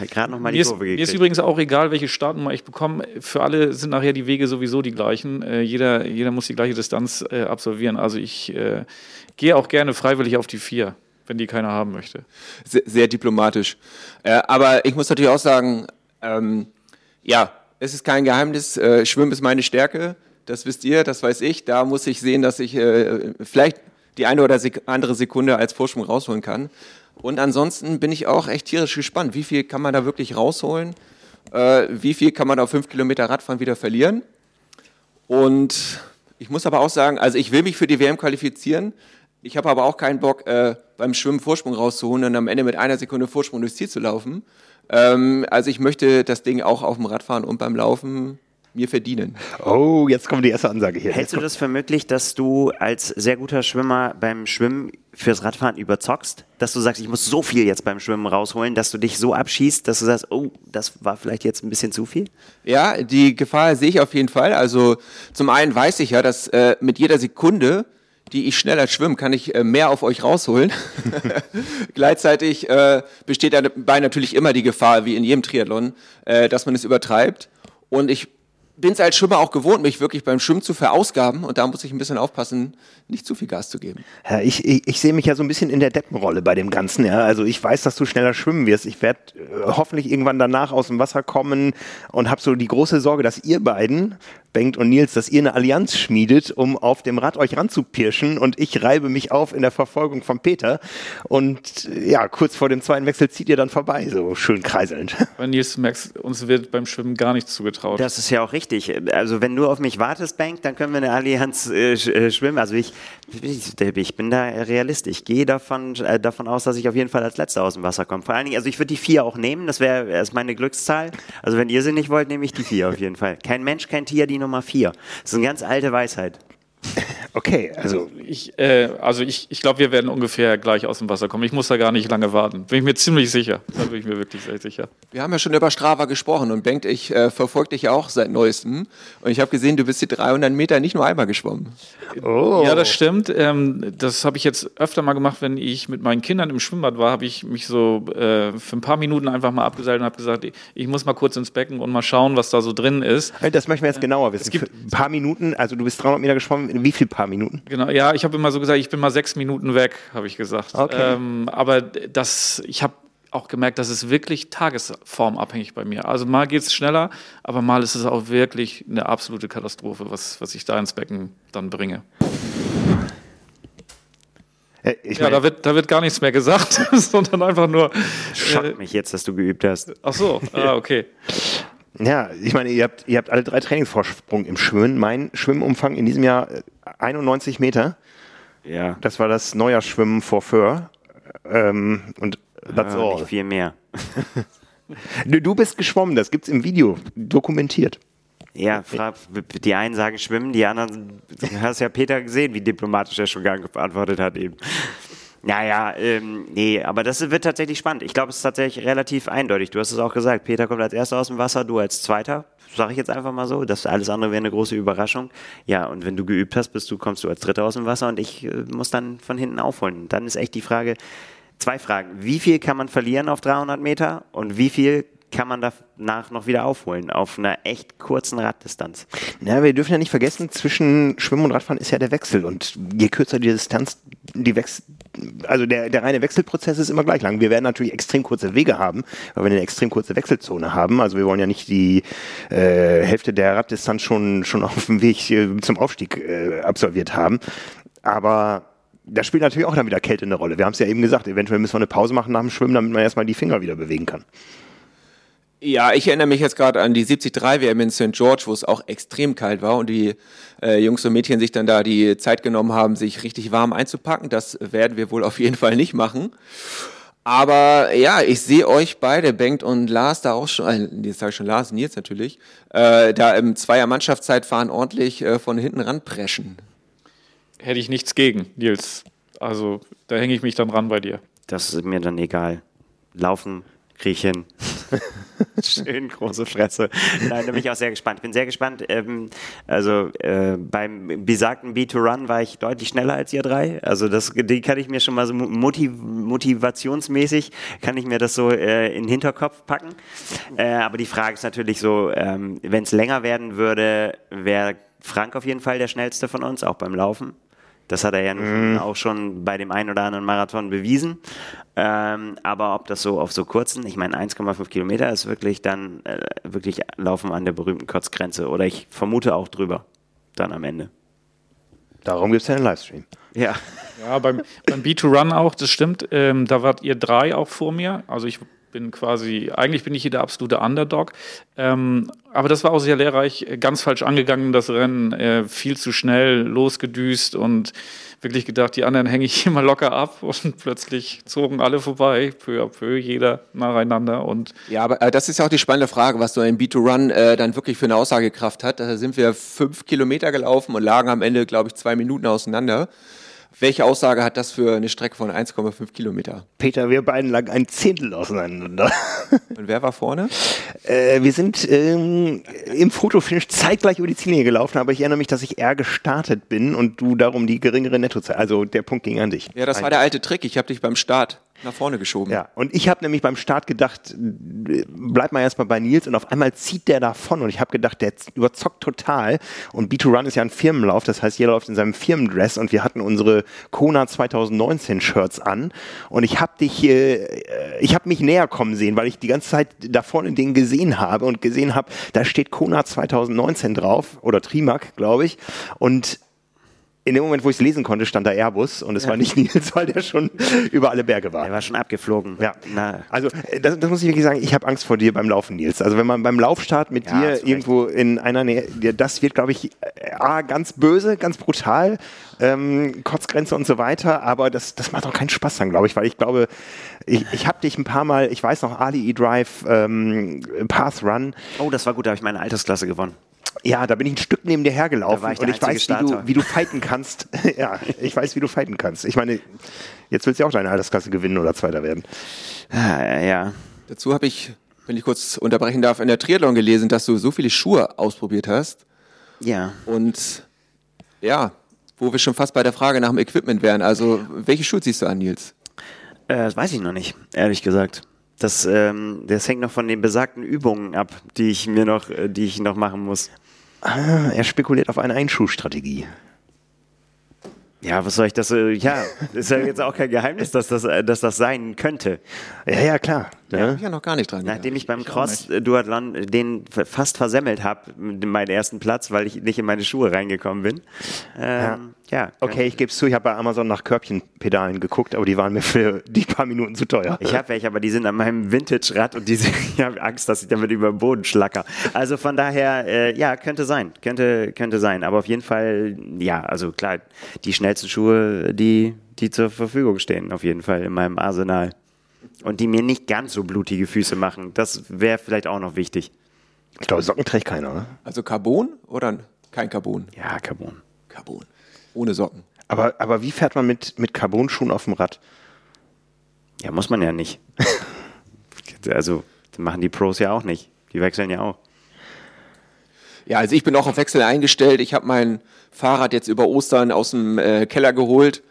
gerade nochmal die mir ist, Kurve Mir gekriegt. ist übrigens auch egal, welche Startnummer ich bekomme. Für alle sind nachher die Wege sowieso die gleichen. Äh, jeder, jeder muss die gleiche Distanz äh, absolvieren. Also ich äh, gehe auch gerne freiwillig auf die vier, wenn die keiner haben möchte. Sehr, sehr diplomatisch. Äh, aber ich muss natürlich auch sagen, ähm, ja, es ist kein Geheimnis. Äh, Schwimmen ist meine Stärke. Das wisst ihr, das weiß ich. Da muss ich sehen, dass ich äh, vielleicht die eine oder andere Sekunde als Vorsprung rausholen kann. Und ansonsten bin ich auch echt tierisch gespannt. Wie viel kann man da wirklich rausholen? Äh, wie viel kann man auf fünf Kilometer Radfahren wieder verlieren? Und ich muss aber auch sagen, also ich will mich für die WM qualifizieren. Ich habe aber auch keinen Bock, äh, beim Schwimmen Vorsprung rauszuholen und am Ende mit einer Sekunde Vorsprung durchs Ziel zu laufen. Ähm, also ich möchte das Ding auch auf dem Radfahren und beim Laufen mir verdienen. Oh, jetzt kommt die erste Ansage hier. Hältst du das für möglich, dass du als sehr guter Schwimmer beim Schwimmen fürs Radfahren überzockst? Dass du sagst, ich muss so viel jetzt beim Schwimmen rausholen, dass du dich so abschießt, dass du sagst, oh, das war vielleicht jetzt ein bisschen zu viel? Ja, die Gefahr sehe ich auf jeden Fall. Also zum einen weiß ich ja, dass äh, mit jeder Sekunde, die ich schneller schwimme, kann ich äh, mehr auf euch rausholen. Gleichzeitig äh, besteht dabei natürlich immer die Gefahr, wie in jedem Triathlon, äh, dass man es übertreibt. Und ich bin es als Schwimmer auch gewohnt, mich wirklich beim Schwimmen zu verausgaben. Und da muss ich ein bisschen aufpassen, nicht zu viel Gas zu geben. Ja, ich, ich, ich sehe mich ja so ein bisschen in der Deppenrolle bei dem Ganzen. Ja. Also ich weiß, dass du schneller schwimmen wirst. Ich werde äh, hoffentlich irgendwann danach aus dem Wasser kommen und habe so die große Sorge, dass ihr beiden, Bengt und Nils, dass ihr eine Allianz schmiedet, um auf dem Rad euch ranzupirschen und ich reibe mich auf in der Verfolgung von Peter. Und äh, ja, kurz vor dem zweiten Wechsel zieht ihr dann vorbei, so schön kreiselnd. Weil Nils, du merkst, uns wird beim Schwimmen gar nichts zugetraut. Das ist ja auch richtig. Also wenn du auf mich wartest, Bank, dann können wir eine Allianz äh, sch- äh, schwimmen. Also ich, ich, ich bin da Realist. Ich gehe davon, äh, davon aus, dass ich auf jeden Fall als Letzter aus dem Wasser komme. Vor allen Dingen, also ich würde die vier auch nehmen. Das wäre ist meine Glückszahl. Also wenn ihr sie nicht wollt, nehme ich die vier auf jeden Fall. Kein Mensch, kein Tier, die Nummer vier. Das ist eine ganz alte Weisheit. Okay, also Ich, äh, also ich, ich glaube, wir werden ungefähr gleich aus dem Wasser kommen. Ich muss da gar nicht lange warten. Bin ich mir ziemlich sicher. Da bin ich mir wirklich sehr sicher. Wir haben ja schon über Strava gesprochen und Bengt, ich äh, verfolge dich ja auch seit neuestem. Und ich habe gesehen, du bist die 300 Meter nicht nur einmal geschwommen. oh. Ja, das stimmt. Ähm, das habe ich jetzt öfter mal gemacht, wenn ich mit meinen Kindern im Schwimmbad war, habe ich mich so äh, für ein paar Minuten einfach mal abgeseilt und habe gesagt, ich- ich muss mal kurz ins Becken und mal schauen, was da so drin ist. Das möchten wir jetzt genauer wissen. gibt- Für ein paar Minuten, also du bist 300 Meter geschwommen, in wie viel paar Minuten? Genau, ja, ich habe immer so gesagt, ich bin mal sechs Minuten weg, habe ich gesagt. Okay. Ähm, aber das, ich habe auch gemerkt, das ist wirklich tagesformabhängig bei mir. Also mal geht es schneller, aber mal ist es auch wirklich eine absolute Katastrophe, was, was ich da ins Becken dann bringe. Äh, Ich Ja, da wird, da wird gar nichts mehr gesagt, sondern einfach nur. Äh, Schockt mich jetzt, dass du geübt hast. ach so, ah, okay. ja, ich meine, ihr habt, ihr habt alle drei Trainingsvorsprung im Schwimmen. Mein Schwimmumfang in diesem Jahr äh, 91 Meter. Ja. Das war das Neujahrsschwimmen vor Föhr. Ähm, und that's Äh, all. nicht viel mehr. Du, du bist geschwommen, das gibt's im Video dokumentiert. Ja, die einen sagen schwimmen, die anderen, du hast ja Peter gesehen, wie diplomatisch er schon geantwortet hat eben. Naja, ähm, nee, aber das wird tatsächlich spannend. Ich glaube, es ist tatsächlich relativ eindeutig. Du hast es auch gesagt, Peter kommt als erster aus dem Wasser, du als zweiter. Sage ich jetzt einfach mal so. Das alles andere wäre eine große Überraschung. Ja, und wenn du geübt hast, bist du, kommst du als dritter aus dem Wasser und ich äh, muss dann von hinten aufholen. Dann ist echt die Frage, zwei Fragen. Wie viel kann man verlieren auf 300 Meter und wie viel kann man danach noch wieder aufholen auf einer echt kurzen Raddistanz? Ja, wir dürfen ja nicht vergessen, zwischen Schwimmen und Radfahren ist ja der Wechsel. Und je kürzer die Distanz, die Wechsel, also der, der reine Wechselprozess ist immer gleich lang. Wir werden natürlich extrem kurze Wege haben, weil wir eine extrem kurze Wechselzone haben. Also wir wollen ja nicht die äh, Hälfte der Raddistanz schon, schon auf dem Weg äh, zum Aufstieg äh, absolviert haben. Aber da spielt natürlich auch dann wieder Kälte eine Rolle. Wir haben es ja eben gesagt, eventuell müssen wir eine Pause machen nach dem Schwimmen, damit man erstmal die Finger wieder bewegen kann. Ja, ich erinnere mich jetzt gerade an die 73 WM in St. George, wo es auch extrem kalt war und die äh, Jungs und Mädchen sich dann da die Zeit genommen haben, sich richtig warm einzupacken. Das werden wir wohl auf jeden Fall nicht machen. Aber ja, ich sehe euch beide, Bengt und Lars, da auch schon, äh, jetzt sage ich schon Lars, Nils natürlich, äh, da im Zweier-Mannschaftszeitfahren ordentlich äh, von hinten ranpreschen. Hätte ich nichts gegen, Nils. Also da hänge ich mich dann ran bei dir. Das ist mir dann egal. Laufen, kriechen. Schön große Fresse. Nein, da bin ich auch sehr gespannt. Bin sehr gespannt. Ähm, also äh, beim besagten B2Run war ich deutlich schneller als ihr drei. Also das, die kann ich mir schon mal so motiv motivationsmäßig, kann ich mir das so äh, in den Hinterkopf packen. Äh, aber die Frage ist natürlich so, ähm, wenn es länger werden würde, wäre Frank auf jeden Fall der schnellste von uns, auch beim Laufen. Das hat er ja nun auch schon bei dem einen oder anderen Marathon bewiesen. Ähm, aber ob das so auf so kurzen, ich meine 1,5 Kilometer ist wirklich dann äh, wirklich Laufen an der berühmten Kotzgrenze. Oder ich vermute auch drüber dann am Ende. Darum gibt es ja einen Livestream. Ja. Ja, beim, beim B2Run auch, das stimmt. Ähm, da wart ihr drei auch vor mir. Also ich bin quasi, eigentlich bin ich hier der absolute Underdog. Ähm, aber das war auch sehr lehrreich, ganz falsch angegangen, das Rennen, äh, viel zu schnell losgedüst und wirklich gedacht, die anderen hänge ich mal locker ab und plötzlich zogen alle vorbei, peu à peu, jeder nacheinander und Ja, aber äh, das ist ja auch die spannende Frage, was so ein B2Run äh, dann wirklich für eine Aussagekraft hat. Da sind wir fünf Kilometer gelaufen und lagen am Ende, glaube ich, zwei Minuten auseinander. Welche Aussage hat das für eine Strecke von 1,5 Kilometer? Peter, wir beiden lagen ein Zehntel auseinander. Und wer war vorne? Äh, wir sind ähm, im Fotofinish zeitgleich über die Ziellinie gelaufen, aber ich erinnere mich, dass ich eher gestartet bin und du darum die geringere Nettozeit. Also der Punkt ging an dich. Ja, das war der alte Trick. Ich habe dich beim Start nach vorne geschoben. Ja, und ich habe nämlich beim Start gedacht, bleib mal erstmal bei Nils und auf einmal zieht der davon und ich habe gedacht, der überzockt total und B2Run ist ja ein Firmenlauf, das heißt, jeder läuft in seinem Firmendress und wir hatten unsere Kona 2019 Shirts an und ich habe dich, äh, ich habe mich näher kommen sehen, weil ich die ganze Zeit da vorne den gesehen habe und gesehen habe, da steht Kona 2019 drauf oder Trimac, glaube ich und in dem Moment, wo ich es lesen konnte, stand da Airbus und es war nicht Nils, weil der schon über alle Berge war. Er war schon abgeflogen. Ja, Na, also äh, das, das muss ich wirklich sagen, ich habe Angst vor dir beim Laufen, Nils. Also wenn man beim Laufstart mit Ja, dir du recht. irgendwo in einer Nähe, das wird, glaube ich, äh, A, ganz böse, ganz brutal, ähm, Kotzgrenze und so weiter, aber das, das macht auch keinen Spaß dann, glaube ich, weil ich glaube, ich, ich habe dich ein paar Mal, ich weiß noch, Ali E-Drive, ähm, Path Run. Oh, das war gut, da habe ich meine Altersklasse gewonnen. Ja, da bin ich ein Stück neben dir hergelaufen Da war ich und ich weiß, wie du, wie du fighten kannst. ja, ich weiß, wie du fighten kannst. Ich meine, jetzt willst du ja auch deine Altersklasse gewinnen oder Zweiter werden. Ah, ja. Dazu habe ich, wenn ich kurz unterbrechen darf, in der Triathlon gelesen, dass du so viele Schuhe ausprobiert hast. Ja. Und ja, wo wir schon fast bei der Frage nach dem Equipment wären. Also, welche Schuhe ziehst du an, Nils? Äh, das weiß ich noch nicht, ehrlich gesagt. Das, ähm, das hängt noch von den besagten Übungen ab, die ich mir noch, äh, die ich noch machen muss. Ah, er spekuliert auf eine Einschuhstrategie. Ja, was soll ich das? Äh, ja, ist ja jetzt auch kein Geheimnis, dass das, äh, dass das sein könnte. Ja, ja, klar. Da hab ich ja noch gar nicht dran. Nachdem ich beim ich auch Cross-Duathlon den f- fast versemmelt habe, meinen ersten Platz, weil ich nicht in meine Schuhe reingekommen bin. Ähm, ja. Okay, ich gebe es zu, ich habe bei Amazon nach Körbchenpedalen geguckt, aber die waren mir für die paar Minuten zu teuer. Ich habe welche, aber die sind an meinem Vintage-Rad und die sind, ich habe Angst, dass ich damit über den Boden schlacker. Also von daher, äh, ja, könnte sein, könnte, könnte sein. Aber auf jeden Fall, ja, also klar, die schnellsten Schuhe, die, die zur Verfügung stehen, auf jeden Fall in meinem Arsenal. Und die mir nicht ganz so blutige Füße machen. Das wäre vielleicht auch noch wichtig. Ich glaube, Socken trägt keiner, oder? Also Carbon oder kein Carbon? Ja, Carbon. Carbon. Ohne Socken. Aber, aber wie fährt man mit, mit Carbon-Schuhen auf dem Rad? Ja, muss man ja nicht. also, das machen die Pros ja auch nicht. Die wechseln ja auch. Ja, also ich bin auch auf Wechsel eingestellt. Ich habe mein Fahrrad jetzt über Ostern aus dem äh, Keller geholt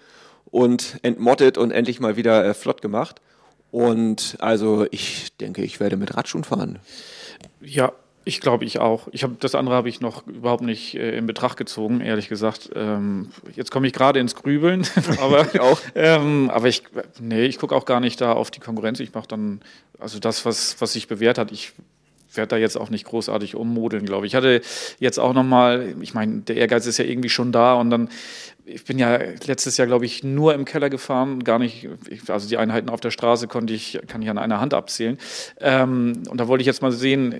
und entmottet und endlich mal wieder äh, flott gemacht. Und also ich denke, ich werde mit Radschuhen fahren. Ja, ich glaube, ich auch. Ich habe das andere habe ich noch überhaupt nicht äh, in Betracht gezogen, ehrlich gesagt. Ähm, jetzt komme ich gerade ins Grübeln, aber auch. Ähm, aber ich, nee, ich gucke auch gar nicht da auf die Konkurrenz. Ich mache dann also das, was was sich bewährt hat. Ich werde da jetzt auch nicht großartig ummodeln, glaube ich. Ich hatte jetzt auch noch mal, ich meine, der Ehrgeiz ist ja irgendwie schon da und dann ich bin ja letztes Jahr, glaube ich, nur im Keller gefahren, gar nicht, ich- also die Einheiten auf der Straße konnte ich, kann ich an einer Hand abzählen. Ähm, und da wollte ich jetzt mal sehen,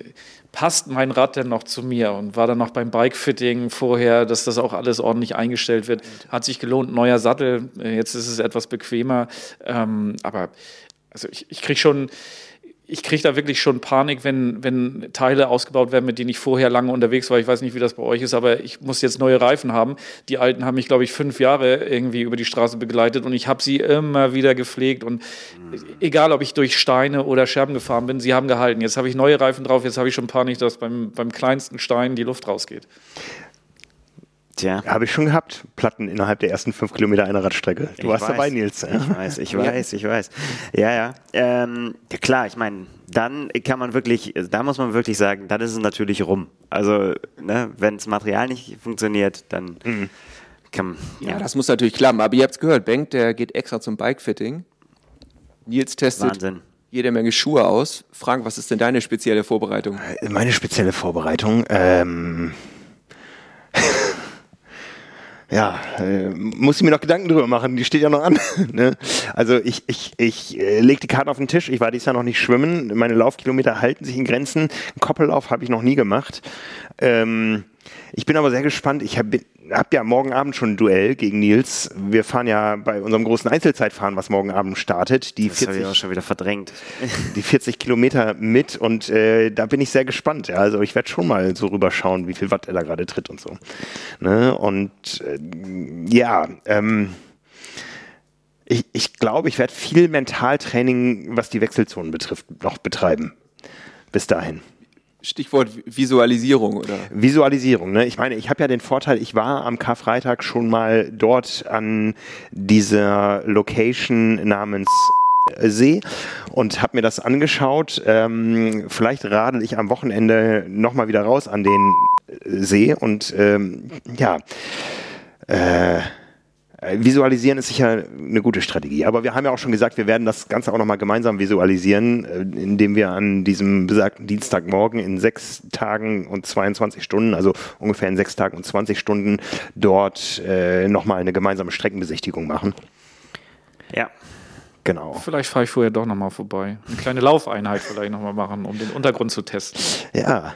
passt mein Rad denn noch zu mir? Und war dann noch beim Bikefitting vorher, dass das auch alles ordentlich eingestellt wird. Hat sich gelohnt, neuer Sattel, äh, jetzt ist es etwas bequemer. Ähm, aber also ich, ich kriege schon, ich kriege da wirklich schon Panik, wenn, wenn Teile ausgebaut werden, mit denen ich vorher lange unterwegs war. Ich weiß nicht, wie das bei euch ist, aber ich muss jetzt neue Reifen haben. Die alten haben mich, glaube ich, fünf Jahre irgendwie über die Straße begleitet und ich habe sie immer wieder gepflegt. Und egal, ob ich durch Steine oder Scherben gefahren bin, sie haben gehalten. Jetzt habe ich neue Reifen drauf, jetzt habe ich schon Panik, dass beim, beim kleinsten Stein die Luft rausgeht. Tja. Habe ich schon gehabt, Platten innerhalb der ersten fünf Kilometer einer Radstrecke. Du Ich warst weiß. dabei, Nils. Ja? Ich weiß, ich weiß, ich weiß. Ja, ja. Ähm, ja klar, ich meine, dann kann man wirklich, da muss man wirklich sagen, dann ist es natürlich rum. Also, ne, wenn das Material nicht funktioniert, dann kann Ja, das muss natürlich klappen. Aber ihr habt es gehört, Benk, der geht extra zum Bikefitting. Nils testet Wahnsinn. jede Menge Schuhe aus. Frank, was ist denn deine spezielle Vorbereitung? Meine spezielle Vorbereitung, ähm, ja, äh, muss ich mir noch Gedanken drüber machen, die steht ja noch an. ne? Also ich, ich, ich äh, lege die Karte auf den Tisch, ich war dieses Jahr noch nicht schwimmen, meine Laufkilometer halten sich in Grenzen, Koppellauf habe ich noch nie gemacht. Ähm, ich bin aber sehr gespannt, ich habe hab ja morgen Abend schon ein Duell gegen Nils. Wir fahren ja bei unserem großen Einzelzeitfahren, was morgen Abend startet, die Das habe 40 ich auch schon wieder verdrängt. die 40 Kilometer mit und äh, da bin ich sehr gespannt. Ja. Also ich werde schon mal so rüberschauen, wie viel Watt er da gerade tritt und so. Ne? Und äh, ja, ähm, ich, ich glaube, ich werde viel Mentaltraining, was die Wechselzonen betrifft, noch betreiben. Bis dahin. Stichwort Visualisierung, oder? Visualisierung. Ne? Ich meine, ich habe ja den Vorteil, ich war am Karfreitag schon mal dort an dieser Location namens See und habe mir das angeschaut. Ähm, vielleicht radel ich am Wochenende nochmal wieder raus an den See und ähm, ja, äh, Visualisieren ist sicher eine gute Strategie. Aber wir haben ja auch schon gesagt, wir werden das Ganze auch nochmal gemeinsam visualisieren, äh, indem wir an diesem besagten Dienstagmorgen in sechs Tagen und 22 Stunden, also ungefähr in sechs Tagen und 20 Stunden, dort äh, nochmal eine gemeinsame Streckenbesichtigung machen. Ja. Genau. Vielleicht fahre ich vorher doch nochmal vorbei. Eine kleine Laufeinheit vielleicht nochmal machen, um den Untergrund zu testen. Ja.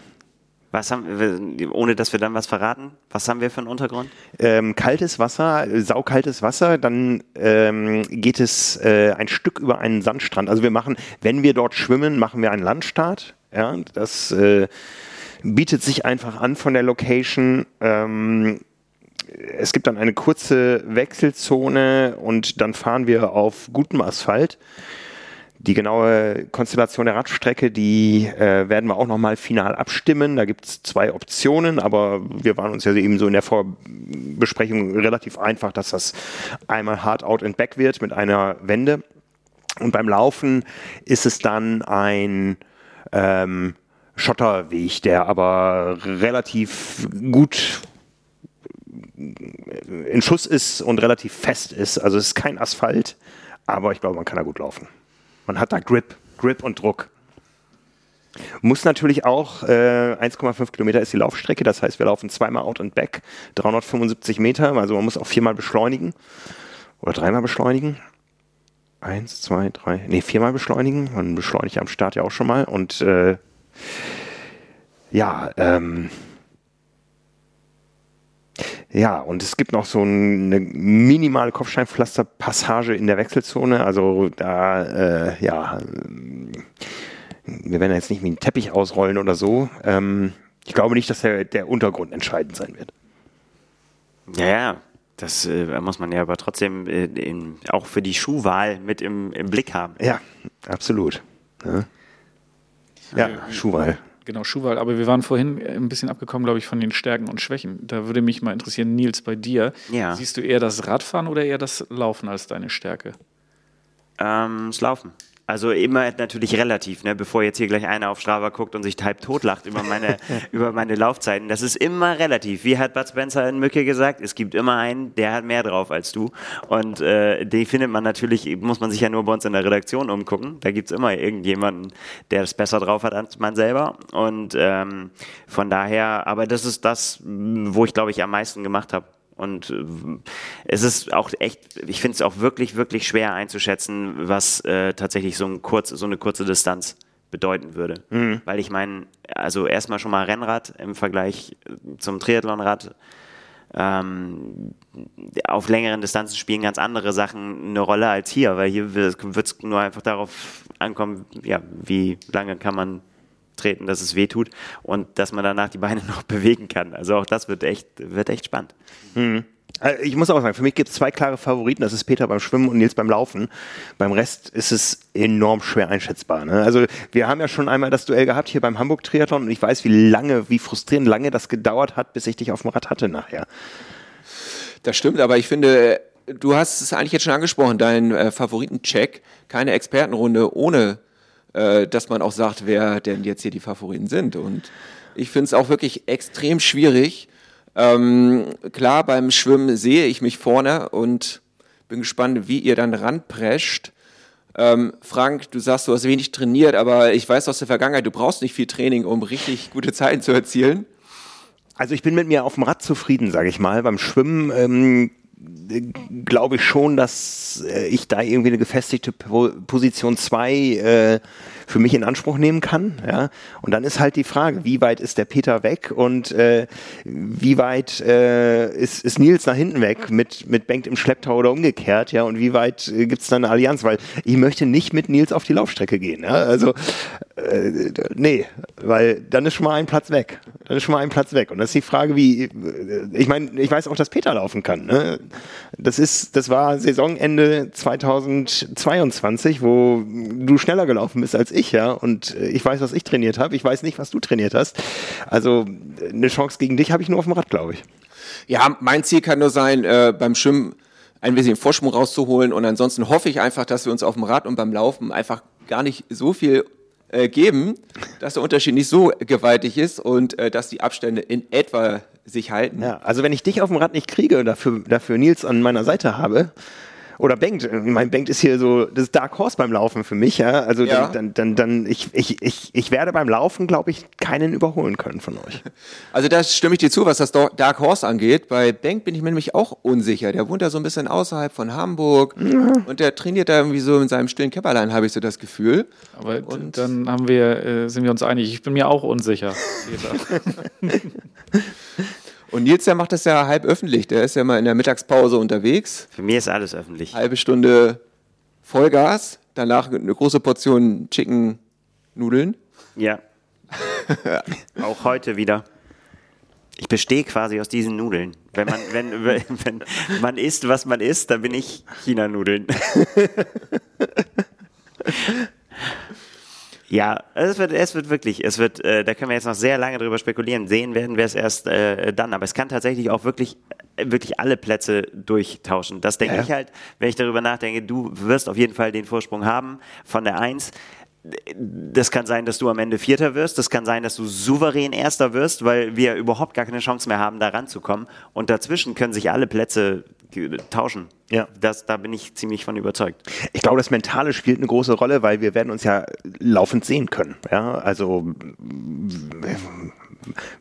Was haben wir, ohne dass wir dann was verraten, was haben wir für einen Untergrund? Ähm, kaltes Wasser, äh, saukaltes Wasser, dann ähm, geht es äh, ein Stück über einen Sandstrand. Also wir machen, wenn wir dort schwimmen, machen wir einen Landstart. Ja, das äh, bietet sich einfach an von der Location. Ähm, es gibt dann eine kurze Wechselzone und dann fahren wir auf gutem Asphalt. Die genaue Konstellation der Radstrecke, die äh, werden wir auch nochmal final abstimmen. Da gibt es zwei Optionen, aber wir waren uns ja eben so in der Vorbesprechung relativ einfach, dass das einmal Hard Out and Back wird mit einer Wende. Und beim Laufen ist es dann ein ähm, Schotterweg, der aber relativ gut in Schuss ist und relativ fest ist. Also es ist kein Asphalt, aber ich glaube, man kann da gut laufen. Man hat da Grip, Grip und Druck. Muss natürlich auch, äh, 1,5 Kilometer ist die Laufstrecke, das heißt, wir laufen zweimal Out and Back, 375 Meter, also man muss auch viermal beschleunigen oder dreimal beschleunigen. Eins, zwei, drei, nee, viermal beschleunigen. Man beschleunigt am Start ja auch schon mal und äh, ja, ähm, ja, und es gibt noch so eine minimale Kopfsteinpflasterpassage in der Wechselzone. Also da, äh, ja, wir werden jetzt nicht wie einen Teppich ausrollen oder so. Ähm, ich glaube nicht, dass der, der Untergrund entscheidend sein wird. Ja, ja. Das äh, muss man ja aber trotzdem äh, in, auch für die Schuhwahl mit im, im Blick haben. Ja, absolut. Ja, ja Schuhwahl. Genau, Schuhwahl. Aber wir waren vorhin ein bisschen abgekommen, glaube ich, von den Stärken und Schwächen. Da würde mich mal interessieren, Nils, bei dir. Ja. Siehst du eher das Radfahren oder eher das Laufen als deine Stärke? Ähm, das Laufen. Also immer natürlich relativ, ne? bevor jetzt hier gleich einer auf Strava guckt und sich halb totlacht über meine, über meine Laufzeiten. Das ist immer relativ. Wie hat Bud Spencer in Mücke gesagt? Es gibt immer einen, der hat mehr drauf als du. Und äh, den findet man natürlich, muss man sich ja nur bei uns in der Redaktion umgucken. Da gibt es immer irgendjemanden, der es besser drauf hat als man selber. Und ähm, von daher, aber das ist das, wo ich glaube ich am meisten gemacht habe. Und äh, es ist auch echt, ich finde es auch wirklich, wirklich schwer einzuschätzen, was äh, tatsächlich so, ein kurz, so eine kurze Distanz bedeuten würde. Mhm. Weil ich meine, also erstmal schon mal Rennrad im Vergleich zum Triathlonrad. Ähm, auf längeren Distanzen spielen ganz andere Sachen eine Rolle als hier, weil hier wird es nur einfach darauf ankommen, ja, wie lange kann man treten, dass es weh tut und dass man danach die Beine noch bewegen kann. Also auch das wird echt, wird echt spannend. Mhm. Ich muss auch sagen, für mich gibt es zwei klare Favoriten. Das ist Peter beim Schwimmen und Nils beim Laufen. Beim Rest ist es enorm schwer einschätzbar. Ne? Also wir haben ja schon einmal das Duell gehabt hier beim Hamburg Triathlon und ich weiß, wie lange, wie frustrierend lange das gedauert hat, bis ich dich auf dem Rad hatte nachher. Das stimmt, aber ich finde, du hast es eigentlich jetzt schon angesprochen, dein äh, Favoritencheck, keine Expertenrunde ohne äh, dass man auch sagt, wer denn jetzt hier die Favoriten sind. Und ich finde es auch wirklich extrem schwierig. Ähm, klar, beim Schwimmen sehe ich mich vorne und bin gespannt, wie ihr dann ranprescht. Ähm, Frank, du sagst, du hast wenig trainiert, aber ich weiß aus der Vergangenheit, du brauchst nicht viel Training, um richtig gute Zeiten zu erzielen. Also ich bin mit mir auf dem Rad zufrieden, sage ich mal. Beim Schwimmen ähm, glaube ich schon, dass äh, ich da irgendwie eine gefestigte Position 2 äh, für mich in Anspruch nehmen kann. Ja? Und dann ist halt die Frage, wie weit ist der Peter weg und äh, wie weit äh, ist, ist Nils nach hinten weg mit, mit Bengt im Schlepptau oder umgekehrt, ja, und wie weit äh, gibt es da eine Allianz? Weil ich möchte nicht mit Nils auf die Laufstrecke gehen. Ja? Also äh, nee, weil dann ist schon mal ein Platz weg. Dann ist schon mal ein Platz weg. Und das ist die Frage, wie, ich meine, ich weiß auch, dass Peter laufen kann. Ne? Das ist, das war Saisonende 2022, wo du schneller gelaufen bist als ich, ja. Und ich weiß, was ich trainiert habe. Ich weiß nicht, was du trainiert hast. Also eine Chance gegen dich habe ich nur auf dem Rad, glaube ich. Ja, mein Ziel kann nur sein, äh, beim Schwimmen ein bisschen Vorsprung rauszuholen. Und ansonsten hoffe ich einfach, dass wir uns auf dem Rad und beim Laufen einfach gar nicht so viel äh, geben, dass der Unterschied nicht so gewaltig ist und äh, dass die Abstände in etwa sich halten. Ja, also wenn ich dich auf dem Rad nicht kriege und dafür, dafür Nils an meiner Seite habe oder Bengt. Mein Bengt ist hier so das Dark Horse beim Laufen für mich. Ja? Also Ja. dann, dann, dann, ich, ich, ich, ich werde beim Laufen, glaube ich, keinen überholen können von euch. Also da stimme ich dir zu, was das Dark Horse angeht. Bei Benk bin ich mir nämlich auch unsicher. Der wohnt ja so ein bisschen außerhalb von Hamburg und der trainiert da irgendwie so in seinem stillen Käpperlein, habe ich so das Gefühl. Aber Und- dann haben wir, äh, sind wir uns einig. Ich bin mir auch unsicher. Und Nils, der macht das ja halb öffentlich. Der ist ja mal in der Mittagspause unterwegs. Für mich ist alles öffentlich. Halbe Stunde Vollgas, danach eine große Portion Chicken Nudeln. Ja. Auch heute wieder. Ich bestehe quasi aus diesen Nudeln. Wenn man, wenn, wenn man isst, was man isst, dann bin ich China-Nudeln. Ja, es wird, es wird wirklich, es wird, äh, da können wir jetzt noch sehr lange drüber spekulieren. Sehen werden wir es erst äh, dann. Aber es kann tatsächlich auch wirklich, äh, wirklich alle Plätze durchtauschen. Das denke Ja. ich halt, wenn ich darüber nachdenke, du wirst auf jeden Fall den Vorsprung haben von der Eins. Das kann sein, dass du am Ende Vierter wirst. Das kann sein, dass du souverän Erster wirst, weil wir überhaupt gar keine Chance mehr haben, da ranzukommen. Und dazwischen können sich alle Plätze tauschen. Ja. Das, da bin ich ziemlich von überzeugt. Ich glaube, das Mentale spielt eine große Rolle, weil wir werden uns ja laufend sehen können. Ja, also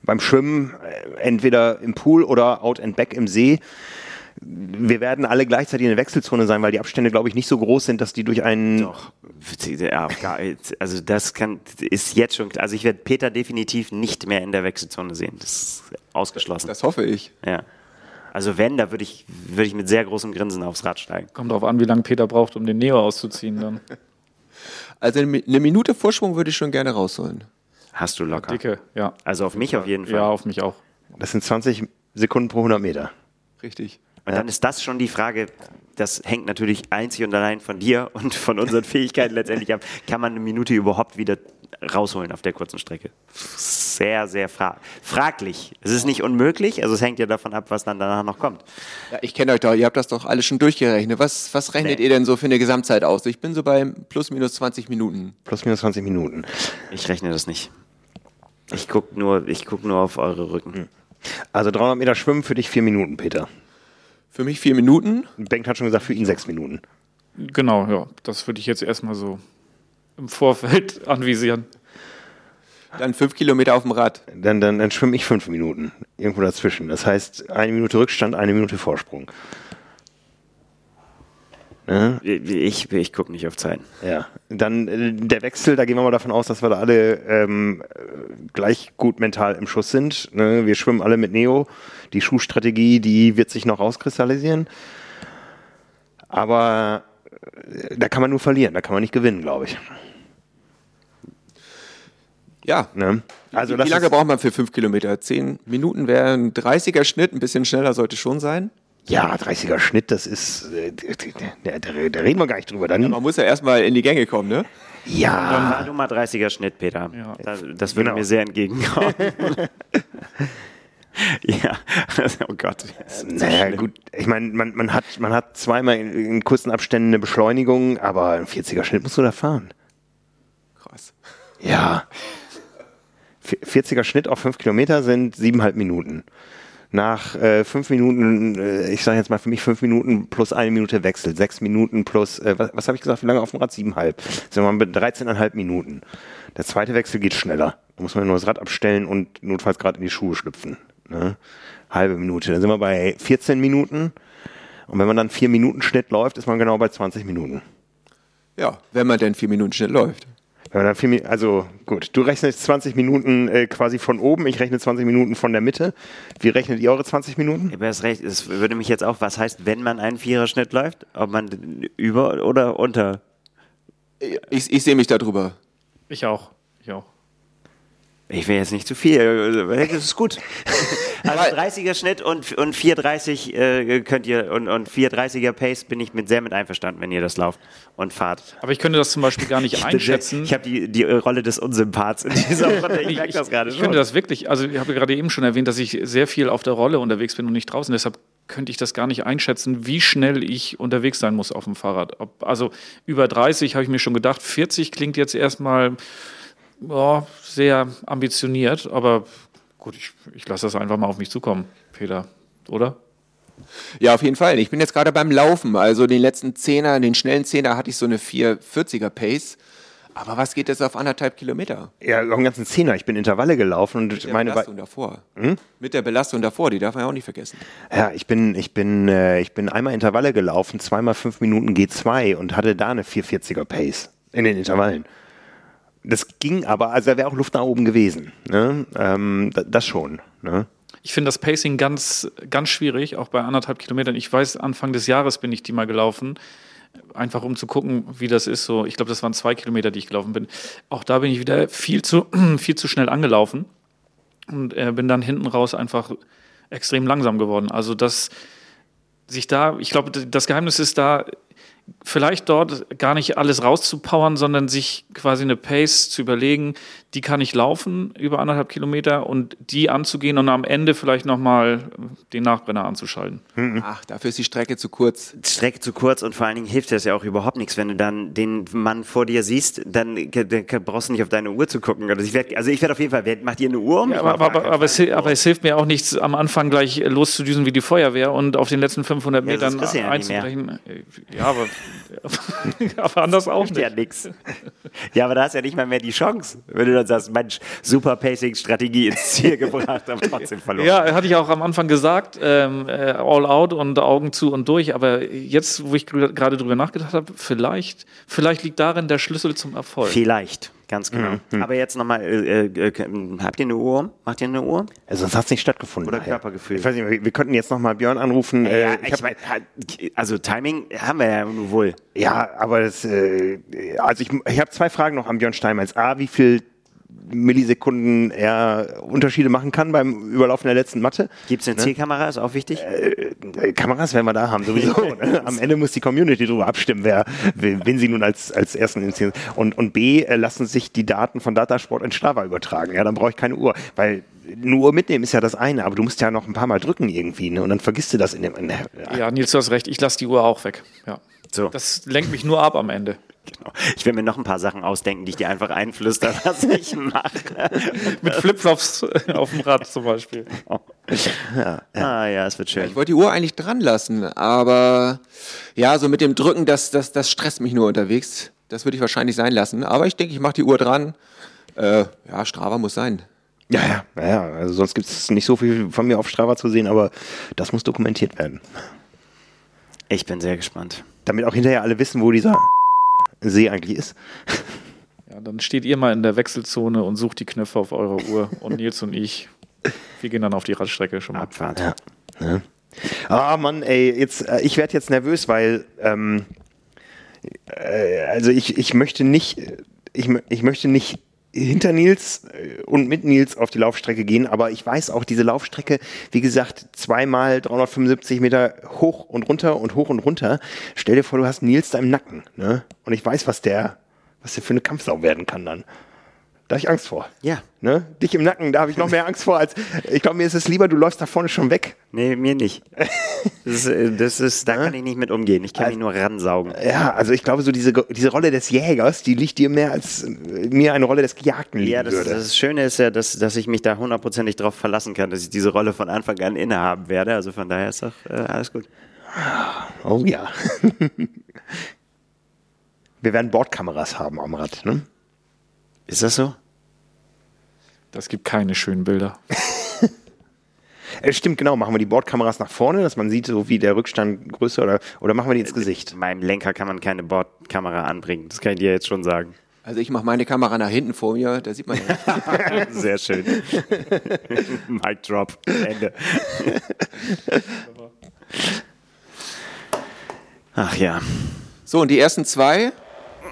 beim Schwimmen äh, entweder im Pool oder out and back im See. Wir werden alle gleichzeitig in der Wechselzone sein, weil die Abstände, glaube ich, nicht so groß sind, dass die durch einen. Doch. Ja, Also das kann ist jetzt schon. Also ich werde Peter definitiv nicht mehr in der Wechselzone sehen. Das ist ausgeschlossen. Das hoffe ich. ja. Also wenn, da würde ich, würde ich mit sehr großem Grinsen aufs Rad steigen. Kommt darauf an, wie lange Peter braucht, um den Neo auszuziehen. Dann. Also eine Minute Vorsprung würde ich schon gerne rausholen. Hast du locker. Dicke, ja. Also auf mich auf jeden Fall. Ja, auf mich auch. Das sind 20 Sekunden pro 100 Meter. Richtig. Und dann ist das schon die Frage, das hängt natürlich einzig und allein von dir und von unseren Fähigkeiten letztendlich ab. Kann man eine Minute überhaupt wieder rausholen auf der kurzen Strecke? Sehr, sehr fra fraglich. Es ist nicht unmöglich, also es hängt ja davon ab, was dann danach noch kommt. Ja, ich kenne euch doch, ihr habt das doch alles schon durchgerechnet. Was, was rechnet Nee. ihr denn so für eine Gesamtzeit aus? Ich bin so bei plus minus 20 Minuten. Plus minus 20 Minuten. Ich rechne das nicht. Ich gucke nur, ich guck nur auf eure Rücken. Also 300 Meter Schwimmen für dich vier Minuten, Peter. Für mich vier Minuten. Bengt hat schon gesagt, für ihn sechs Minuten. Genau, ja. Das würde ich jetzt erstmal so im Vorfeld anvisieren. Dann fünf Kilometer auf dem Rad. Dann, dann, dann schwimme ich fünf Minuten. Irgendwo dazwischen. Das heißt, eine Minute Rückstand, eine Minute Vorsprung. Ne? Ich, ich gucke nicht auf Zeiten. Ja. Dann äh, der Wechsel, da gehen wir mal davon aus, dass wir da alle ähm, äh, gleich gut mental im Schuss sind. Ne? Wir schwimmen alle mit Neo. Die Schuhstrategie, die wird sich noch rauskristallisieren. Aber äh, da kann man nur verlieren, da kann man nicht gewinnen, glaube ich. Ja. Ne? Also wie, das wie lange braucht man für fünf Kilometer? Zehn Minuten wäre ein 30er Schnitt, ein bisschen schneller sollte schon sein. Ja, 30er Schnitt, das ist, äh, da, da, da reden wir gar nicht drüber. Dann, Man muss ja erstmal in die Gänge kommen, ne? ja, du mal 30er Schnitt, Peter. Ja. Das, das würde Genau. mir sehr entgegenkommen. ja, oh Gott. so naja, gut. Ich meine, man, man, hat, man hat zweimal in, in kurzen Abständen eine Beschleunigung, aber ein 40er Schnitt musst du da fahren. Krass. Ja. V- 40er Schnitt auf 5 Kilometer sind siebeneinhalb Minuten. Nach äh, fünf Minuten, äh, ich sage jetzt mal für mich fünf Minuten plus eine Minute Wechsel, sechs Minuten plus, äh, was, was habe ich gesagt, wie lange auf dem Rad? Siebeneinhalb. Sind wir mit 13,5 Minuten. Der zweite Wechsel geht schneller. Da muss man nur das Rad abstellen und notfalls gerade in die Schuhe schlüpfen. Ne? Halbe Minute. Dann sind wir bei 14 Minuten. Und wenn man dann vier Minuten Schnitt läuft, ist man genau bei 20 Minuten. Ja, wenn man denn vier Minuten schnell läuft. Wenn man dann vier, also gut, du rechnest 20 Minuten äh, quasi von oben, ich rechne 20 Minuten von der Mitte. Wie rechnet ihr eure 20 Minuten? Aber das recht, es würde mich jetzt auch, was heißt, wenn man einen Viererschnitt läuft, ob man über oder unter? Ich, ich sehe mich da drüber. Ich auch. Ich auch. Ich will jetzt nicht zu viel. Das ist gut. Also 30er Schnitt und, und 430 äh, könnt ihr und, und 430er Pace bin ich mit sehr mit einverstanden, wenn ihr das lauft und fahrt. Aber ich könnte das zum Beispiel gar nicht Ich bin sehr- einschätzen. Ich habe die, die Rolle des Unsympaths in dieser Runde. Ich merke das gerade ich schon. könnte das wirklich, also ich habe gerade eben schon erwähnt, dass ich sehr viel auf der Rolle unterwegs bin und nicht draußen. Deshalb könnte ich das gar nicht einschätzen, wie schnell ich unterwegs sein muss auf dem Fahrrad. Ob, also über 30 habe ich mir schon gedacht, 40 klingt jetzt erstmal ja, sehr ambitioniert, aber gut, ich, ich lasse das einfach mal auf mich zukommen, Peter, oder? Ja, auf jeden Fall. Ich bin jetzt gerade beim Laufen. Also den letzten Zehner, den schnellen Zehner hatte ich so eine 440er Pace. Aber was geht jetzt auf anderthalb Kilometer? Ja, auch einen ganzen Zehner. Ich bin Intervalle gelaufen und Mit der meine. Belastung davor. Mit der Belastung davor, die darf man ja auch nicht vergessen. Ja, ich bin, ich bin, äh, ich bin einmal Intervalle gelaufen, zweimal fünf Minuten G2 und hatte da eine 440er Pace in den Intervallen. Das ging aber, also da wäre auch Luft nach oben gewesen. Ne? Ähm, da- das schon. Ne? Ich finde das Pacing ganz, ganz schwierig, auch bei anderthalb Kilometern. Ich weiß, Anfang des Jahres bin ich die mal gelaufen, einfach um zu gucken, wie das ist. So, ich glaube, das waren zwei Kilometer, die ich gelaufen bin. Auch da bin ich wieder viel zu, viel zu schnell angelaufen und äh, bin dann hinten raus einfach extrem langsam geworden. Also das sich da, ich glaube, das Geheimnis ist da, vielleicht dort gar nicht alles rauszupowern, sondern sich quasi eine Pace zu überlegen, die kann ich laufen über anderthalb Kilometer und die anzugehen und am Ende vielleicht nochmal den Nachbrenner anzuschalten. Ach, dafür ist die Strecke zu kurz. Strecke zu kurz und vor allen Dingen hilft das ja auch überhaupt nichts, wenn du dann den Mann vor dir siehst, dann, dann brauchst du nicht auf deine Uhr zu gucken. Also ich werde also werd auf jeden Fall, wer- macht ihr eine Uhr um? Ja, aber, aber, aber, es, aber es hilft mir auch nichts, am Anfang gleich loszudüsen wie die Feuerwehr und auf den letzten 500 Ja, das Metern ja nicht einzubrechen. Ja, aber, aber anders auch hilft ja nicht. nix. Ja, aber da hast du ja nicht mal mehr die Chance, wenn du dann sagst, Mensch, super Pacing-Strategie ins Ziel gebracht, aber trotzdem verloren. Ja, hatte ich auch am Anfang gesagt, ähm, äh, all out und Augen zu und durch. Aber jetzt, wo ich gerade drüber nachgedacht habe, vielleicht, vielleicht liegt darin der Schlüssel zum Erfolg. Vielleicht, ganz genau. Mhm. Aber jetzt nochmal, äh, äh, habt ihr eine Uhr? Macht ihr eine Uhr? Also sonst hat es nicht stattgefunden. Oder nachher. Körpergefühl. Ich weiß nicht, wir, wir könnten jetzt nochmal Björn anrufen. Ja, äh, ich ich mein, also Timing haben wir ja nur wohl. ja, aber das, äh, also ich, ich habe zwei Fragen noch an Björn Steinmetz. A, wie viel Millisekunden er Unterschiede machen kann beim Überlaufen der letzten Matte. Gibt es eine Zielkamera, ist auch wichtig. Äh, Kameras werden wir da haben, sowieso. ne? Am Ende muss die Community darüber abstimmen, wer, wen sie nun als, als ersten initiieren. Und, und B, äh, lassen sich die Daten von Datasport in Strava übertragen. Ja, dann brauche ich keine Uhr. Weil eine Uhr mitnehmen ist ja das eine, aber du musst ja noch ein paar Mal drücken irgendwie, ne? Und dann vergisst du das in dem. In der, Ja, Nils, du hast recht, ich lasse die Uhr auch weg. Ja. So. Das lenkt mich nur ab am Ende. Genau. Ich will mir noch ein paar Sachen ausdenken, die ich dir einfach einflüstere, was ich mache. Mit Flipflops auf dem Rad zum Beispiel. Ah ja, es wird schön. Ich wollte die Uhr eigentlich dran lassen, aber ja, so mit dem Drücken, das, das, das stresst mich nur unterwegs. Das würde ich wahrscheinlich sein lassen. Aber ich denke, ich mache die Uhr dran. Äh, ja, Strava muss sein. ja, ja, ja, ja. Also sonst gibt es nicht so viel von mir auf Strava zu sehen, aber das muss dokumentiert werden. Ich bin sehr gespannt. Damit auch hinterher alle wissen, wo dieser See eigentlich ist. Ja, dann steht ihr mal in der Wechselzone und sucht die Knöpfe auf eurer Uhr. Und Nils und ich, wir gehen dann auf die Radstrecke schon mal. Abfahrt. Ja. Ne? Ah, Mann, ey, jetzt, äh, ich werde jetzt nervös, weil, ähm, äh, also ich, ich möchte nicht, äh, ich, ich möchte nicht hinter Nils äh, und mit Nils auf die Laufstrecke gehen, aber ich weiß auch, diese Laufstrecke, wie gesagt, zweimal 375 Meter hoch und runter und hoch und runter. Stell dir vor, du hast Nils da im Nacken, ne? Und ich weiß, was der, was der für eine Kampfsau werden kann dann. Da habe ich Angst vor. Ja. Ne? Dich im Nacken, da habe ich noch mehr Angst vor, als ich glaube, mir ist es lieber, du läufst da vorne schon weg. Nee, mir nicht. Das ist, äh, das ist, da kann ich nicht mit umgehen. Ich kann mich nur ransaugen. Ja, also ich glaube, so diese, diese Rolle des Jägers, die liegt dir mehr als äh, mir eine Rolle des Gejagten liegen Ja, das, würde. das Schöne ist ja, dass, dass ich mich da hundertprozentig drauf verlassen kann, dass ich diese Rolle von Anfang an innehaben werde. Also von daher ist doch äh, alles gut. oh ja. Wir werden Bordkameras haben am Rad, ne? Ist das so? Das gibt keine schönen Bilder. Äh, stimmt, genau. Machen wir die Bordkameras nach vorne, dass man sieht, so wie der Rückstand größer oder, oder machen wir die ins Gesicht? Meinem Lenker kann man keine Bordkamera anbringen. Das kann ich dir jetzt schon sagen. Also ich mache meine Kamera nach hinten vor mir, da sieht man ja. Sehr schön. Mic drop. Ende. Ach ja. So, und die ersten zwei,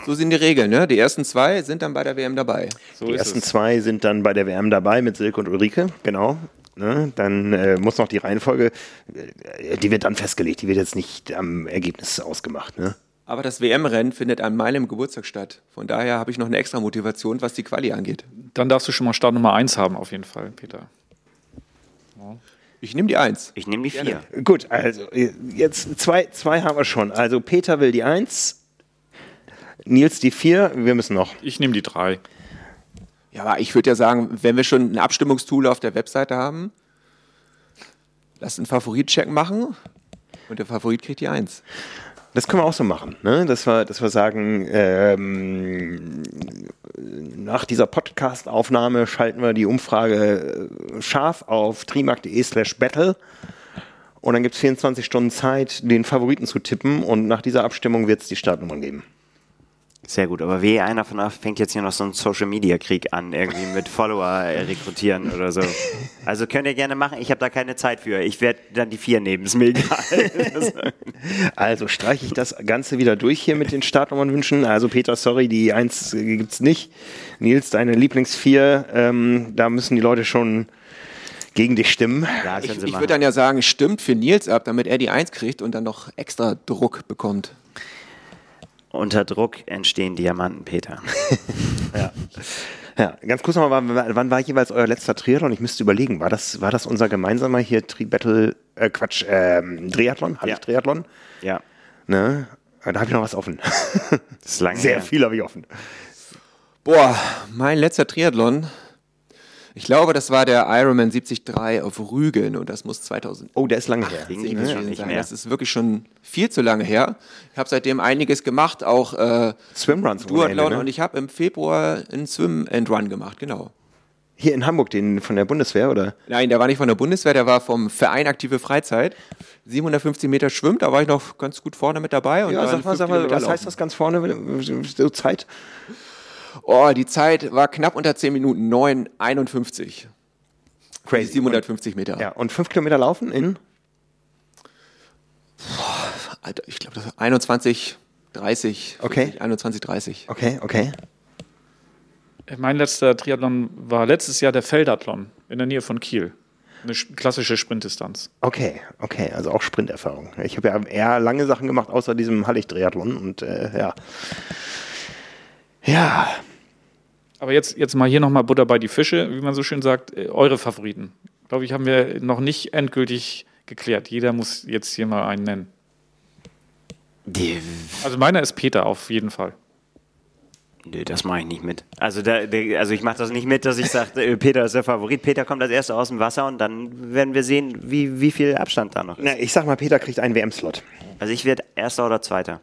so sind die Regeln, ne? Die ersten zwei sind dann bei der WM dabei. So Die ist ersten es. zwei sind dann bei der WM dabei mit Silke und Ulrike, genau. Ne? Dann äh, muss noch die Reihenfolge, äh, die wird dann festgelegt, die wird jetzt nicht am Ergebnis ausgemacht. Ne? Aber das WM-Rennen findet an meinem Geburtstag statt. Von daher habe ich noch eine extra Motivation, was die Quali angeht. Dann darfst du schon mal Start Nummer 1 haben, auf jeden Fall, Peter. Ich nehme die Eins. Ich nehme die vier. Gut, also äh, jetzt zwei, zwei haben wir schon. Also Peter will die Eins, Nils die Vier, wir müssen noch. Ich nehme die 3. Ja, aber ich würde ja sagen, wenn wir schon ein Abstimmungstool auf der Webseite haben, lass einen Favoritcheck machen. Und der Favorit kriegt die Eins. Das können wir auch so machen, ne? dass, wir, dass wir sagen, ähm, nach dieser Podcast-Aufnahme schalten wir die Umfrage äh, scharf auf trimark.de slash battle und dann gibt es 24 Stunden Zeit, den Favoriten zu tippen und nach dieser Abstimmung wird es die Startnummern geben. Sehr gut, aber wie einer von euch fängt jetzt hier noch so einen Social-Media-Krieg an, irgendwie mit Follower rekrutieren oder so. Also könnt ihr gerne machen, ich habe da keine Zeit für. Ich werde dann die vier nehmen, ist mir egal. Also streiche ich das Ganze wieder durch hier mit den Startnummern wünschen. Also Peter, sorry, die Eins gibt es nicht. Nils, deine Lieblingsvier, ähm, da müssen die Leute schon gegen dich stimmen. Ja, Ich, ich würde dann ja sagen, stimmt für Nils ab, damit er die Eins kriegt und dann noch extra Druck bekommt. Unter Druck entstehen Diamanten, Peter. Ja, ganz kurz nochmal, wann, wann war jeweils euer letzter Triathlon? Ich müsste überlegen, war das, war das unser gemeinsamer hier Tri-Battle, äh, Quatsch, ähm, Triathlon? Hatte Ja. ich Triathlon? Ja, Ne? Da habe ich noch was offen. das ist lange Sehr her. viel habe ich offen. Boah, mein letzter Triathlon. Ich glaube, das war der Ironman 73 auf Rügen und das muss 2000 Oh, der ist lange her. Mehr. Das ist wirklich schon viel zu lange her. Ich habe seitdem einiges gemacht, auch äh, Swimruns Duathlon ne? und ich habe im Februar einen Swim and Run gemacht, genau. Hier in Hamburg, den von der Bundeswehr, oder? Nein, der war nicht von der Bundeswehr, der war vom Verein Aktive Freizeit. 750 Meter schwimmt, da war ich noch ganz gut vorne mit dabei. Und Ja, sag mal, sag mal, was laufen. heißt das ganz vorne? So Zeit? Oh, die Zeit war knapp unter 10 Minuten, 9,51. Crazy. 750 Meter. Ja, und fünf Kilometer laufen in? Alter, ich glaube, das war 21, 30. Okay. 40, 21, 30. Okay, okay. Mein letzter Triathlon war letztes Jahr der Feldathlon in der Nähe von Kiel. Eine sch- klassische Sprintdistanz. Okay, okay, also auch Sprinterfahrung. Ich habe ja eher lange Sachen gemacht, außer diesem Hallig-Triathlon und äh, ja. Ja, Aber jetzt, jetzt mal hier nochmal Butter bei die Fische, wie man so schön sagt. Äh, Eure Favoriten. Glaube ich, haben wir noch nicht endgültig geklärt. Jeder muss jetzt hier mal einen nennen. Die, Also meiner ist Peter auf jeden Fall. nö, das mache ich nicht mit. Also, da, also ich mache das nicht mit, dass ich sage, äh, Peter ist der Favorit. Peter kommt als erster aus dem Wasser und dann werden wir sehen, wie, wie viel Abstand da noch ist. na, ich sag mal, Peter kriegt einen WM-Slot. Also ich werde erster oder zweiter.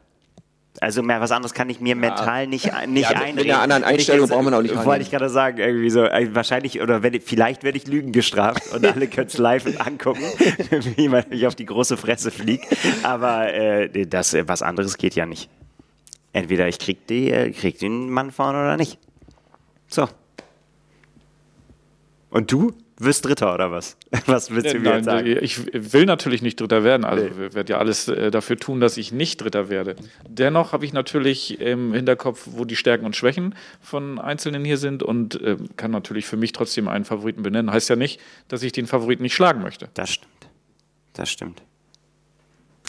Also mehr was anderes kann ich mir mental nicht, nicht Ja, mit einreden. einer anderen Einstellung braucht man auch nicht Wollte ich gerade sagen, irgendwie so, äh, wahrscheinlich, oder wenn, vielleicht werde ich Lügen gestraft und alle können es live angucken, wie jemand mich auf die große Fresse fliegt. Aber äh, das, äh, was anderes geht ja nicht. Entweder ich krieg, die, äh, krieg den Mann vorne oder nicht. So. Und du? Wirst Dritter oder was? Was willst du mir Nein, jetzt sagen? ich will natürlich nicht Dritter werden. Also ich werde ja alles äh, dafür tun, dass ich nicht Dritter werde. Dennoch habe ich natürlich im Hinterkopf, wo die Stärken und Schwächen von Einzelnen hier sind und äh, kann natürlich für mich trotzdem einen Favoriten benennen. Heißt ja nicht, dass ich den Favoriten nicht schlagen möchte. Das stimmt. Das stimmt.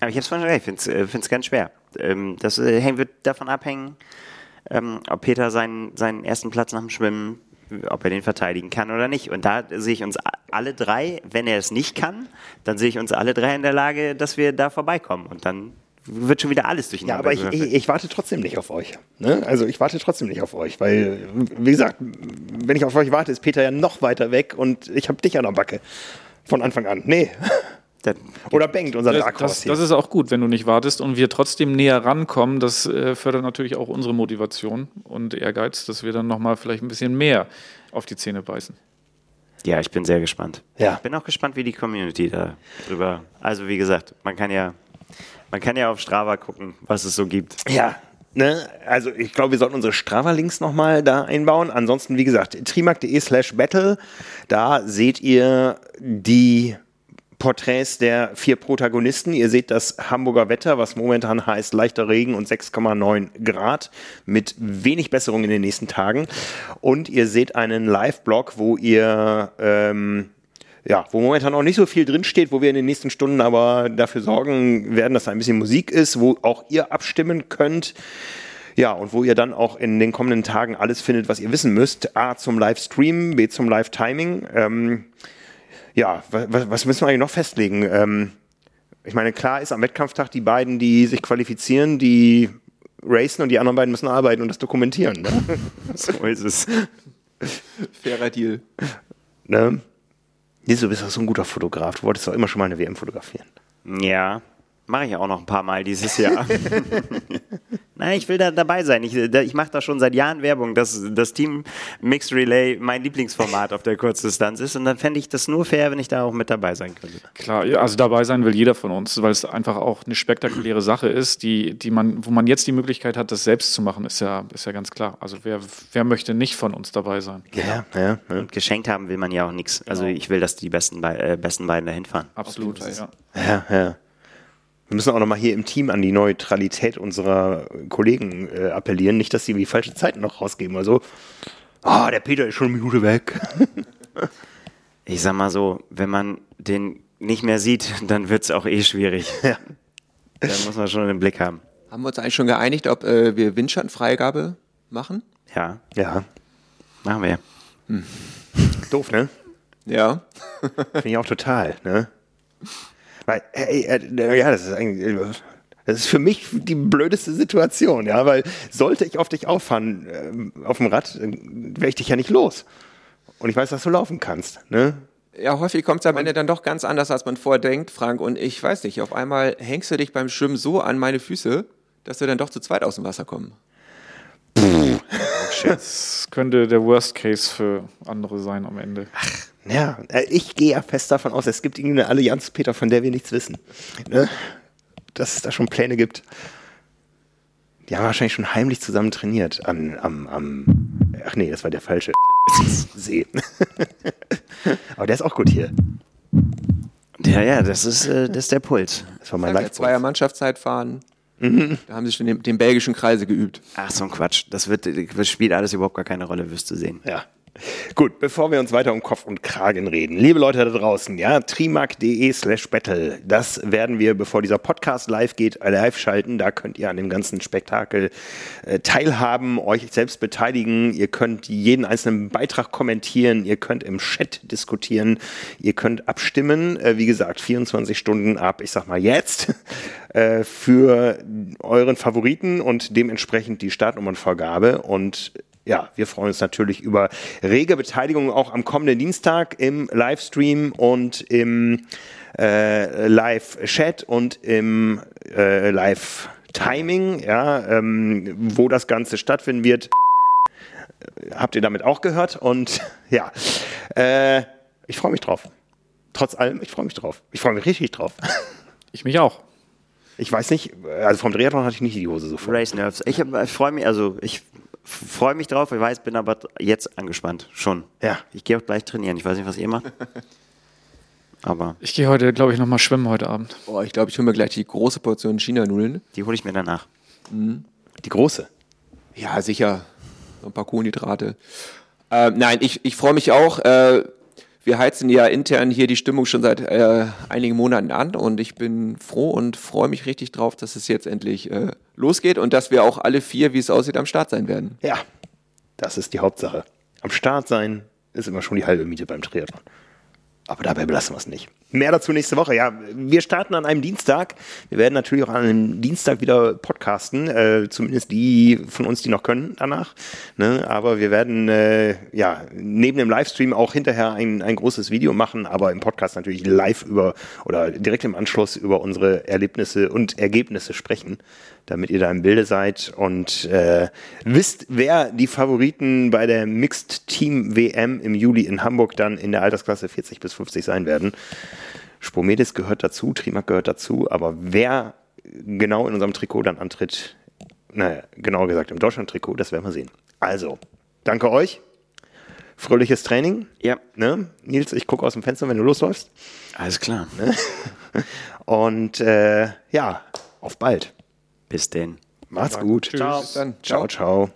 Aber ich habe es vorhin schon gesagt, ich finde es ganz schwer. Ähm, das äh, wird davon abhängen, ähm, ob Peter seinen, seinen ersten Platz nach dem Schwimmen, ob er den verteidigen kann oder nicht. Und da sehe ich uns alle drei, wenn er es nicht kann, dann sehe ich uns alle drei in der Lage, dass wir da vorbeikommen. Und dann wird schon wieder alles Ja, durcheinander. aber ich, ich, ich warte trotzdem nicht auf euch. Ne? Also ich warte trotzdem nicht auf euch, weil, wie gesagt, wenn ich auf euch warte, ist Peter ja noch weiter weg und ich habe dich an der Backe. Von Anfang an. Nee. Oder Bengt, unser Das, Dark das, das ist auch gut, wenn du nicht wartest und wir trotzdem näher rankommen. Das äh, fördert natürlich auch unsere Motivation und Ehrgeiz, dass wir dann nochmal vielleicht ein bisschen mehr auf die Zähne beißen. Ja, ich bin sehr gespannt. Ja. Ich bin auch gespannt, wie die Community da drüber. Also wie gesagt, man kann ja, man kann ja auf Strava gucken, was es so gibt. Ja, ne? also ich glaube, wir sollten unsere Strava-Links nochmal da einbauen. Ansonsten, wie gesagt, trimark.de slash battle, da seht ihr die Porträts der vier Protagonisten. Ihr seht das Hamburger Wetter, was momentan heißt leichter Regen und 6,9 Grad mit wenig Besserung in den nächsten Tagen. Und ihr seht einen Live-Blog, wo ihr ähm, ja, wo momentan noch nicht so viel drinsteht, wo wir in den nächsten Stunden aber dafür sorgen werden, dass da ein bisschen Musik ist, wo auch ihr abstimmen könnt. Ja, und wo ihr dann auch in den kommenden Tagen alles findet, was ihr wissen müsst. A zum Livestream, B zum Live-Timing. Ähm, ja, was, was müssen wir eigentlich noch festlegen? Ähm, ich meine, klar ist am Wettkampftag die beiden, die sich qualifizieren, die racen und die anderen beiden müssen arbeiten und das dokumentieren. Ne? So ist es. Fairer Deal. ne? Nee, du bist doch so ein guter Fotograf. Du wolltest doch immer schon mal eine WM fotografieren. Ja, Mache ich auch noch ein paar Mal dieses Jahr. Nein, ich will da dabei sein. Ich, da, ich mache da schon seit Jahren Werbung, dass das Team Mixed Relay mein Lieblingsformat auf der Kurzdistanz ist. Und dann fände ich das nur fair, wenn ich da auch mit dabei sein könnte. Klar, ja, also dabei sein will jeder von uns, weil es einfach auch eine spektakuläre Sache ist, die, die man, wo man jetzt die Möglichkeit hat, das selbst zu machen, ist ja, ist ja ganz klar. Also wer, wer möchte nicht von uns dabei sein? Ja, ja, ja. Und geschenkt haben will man ja auch nichts. Also ich will, dass die besten, Be äh, besten beiden dahin fahren. Absolut. Ja. Ja, ja. Wir müssen auch nochmal hier im Team an die Neutralität unserer Kollegen äh, appellieren. Nicht, dass sie die falsche Zeiten noch rausgeben. Also, ah, der Peter ist schon eine Minute weg. Ich sag mal so, wenn man den nicht mehr sieht, dann wird es auch eh schwierig. Ja. Da muss man schon den Blick haben. Haben wir uns eigentlich schon geeinigt, ob äh, wir Windschattenfreigabe machen? Ja, ja, machen wir. doof, ne? Ja. Finde ich auch total, ne? Weil, ey, äh, ja, das ist eigentlich, äh, das ist für mich die blödeste Situation, ja, weil sollte ich auf dich auffahren, äh, auf dem Rad, wäre ich dich ja nicht los. Und ich weiß, dass du laufen kannst, ne? Ja, häufig kommt es am Ende dann doch ganz anders, als man vorher denkt, Frank. Und ich weiß nicht, auf einmal hängst du dich beim Schwimmen so an meine Füße, dass wir dann doch zu zweit aus dem Wasser kommen. Das könnte der Worst Case für andere sein am Ende. Ja, äh, ich gehe ja fest davon aus, es gibt irgendeine Allianz, Peter, von der wir nichts wissen. Ne? Dass es da schon Pläne gibt. Die haben wahrscheinlich schon heimlich zusammen trainiert an, am, am, ach nee, das war der falsche See. Aber der ist auch gut hier. Ja, ja, das ist, äh, das ist der Puls. Das war mein Zweier Mannschaftszeit fahren. Da haben sie schon den, den belgischen Kreise geübt. Ach, so ein Quatsch. Das, wird, das spielt alles überhaupt gar keine Rolle, wirst du sehen. Ja. Gut, bevor wir uns weiter um Kopf und Kragen reden, liebe Leute da draußen, ja, trimark.de slash battle, das werden wir, bevor dieser Podcast live geht, live schalten. Da könnt ihr an dem ganzen Spektakel äh, teilhaben, euch selbst beteiligen. Ihr könnt jeden einzelnen Beitrag kommentieren, ihr könnt im Chat diskutieren, ihr könnt abstimmen. Äh, wie gesagt, 24 Stunden ab, ich sag mal jetzt, äh, für euren Favoriten und dementsprechend die Startnummernvergabe. Und ja, wir freuen uns natürlich über rege Beteiligung auch am kommenden Dienstag im Livestream und im äh, Live-Chat und im äh, Live-Timing, ja, ähm, wo das Ganze stattfinden wird. Habt ihr damit auch gehört? Und ja, äh, ich freue mich drauf. Trotz allem, ich freue mich drauf. Ich freue mich richtig drauf. Ich mich auch. Ich weiß nicht, also vom Triathlon hatte ich nicht die Hose so voll. Race Nerves. Ich, ich freue mich, also ich freue mich drauf, ich weiß, bin aber jetzt angespannt. Schon. Ja. Ich gehe auch gleich trainieren. Ich weiß nicht, was ihr macht. Aber Ich gehe heute, glaube ich, nochmal schwimmen heute Abend. Boah, ich glaube, ich hole mir gleich die große Portion China-Nudeln. die hole ich mir danach. Die große. Ja, sicher. So ein paar Kohlenhydrate. Äh, nein, ich, ich freue mich auch. Äh, wir heizen ja intern hier die Stimmung schon seit äh, einigen Monaten an und ich bin froh und freue mich richtig drauf, dass es jetzt endlich äh, losgeht und dass wir auch alle vier, wie es aussieht, am Start sein werden. Ja, das ist die Hauptsache. Am Start sein ist immer schon die halbe Miete beim Triathlon. Aber dabei belassen wir es nicht. Mehr dazu nächste Woche. Ja, wir starten an einem Dienstag. Wir werden natürlich auch an einem Dienstag wieder podcasten. Äh, zumindest die von uns, die noch können danach. Ne? Aber wir werden äh, ja neben dem Livestream auch hinterher ein, ein großes Video machen, aber im Podcast natürlich live über oder direkt im Anschluss über unsere Erlebnisse und Ergebnisse sprechen, damit ihr da im Bilde seid und äh, wisst, wer die Favoriten bei der Mixed Team WM im Juli in Hamburg dann in der Altersklasse 40 bis 50 sein werden. Spomedis gehört dazu, Trimark gehört dazu, aber wer genau in unserem Trikot dann antritt, naja, genauer gesagt im Deutschland-Trikot, das werden wir sehen. Also, danke euch. Fröhliches Training. Ja, Ne? Nils, ich gucke aus dem Fenster, wenn du losläufst. alles klar. Und äh, ja, auf bald. Bis denn. Macht's gut. Tschüss. Dann. Ciao, ciao.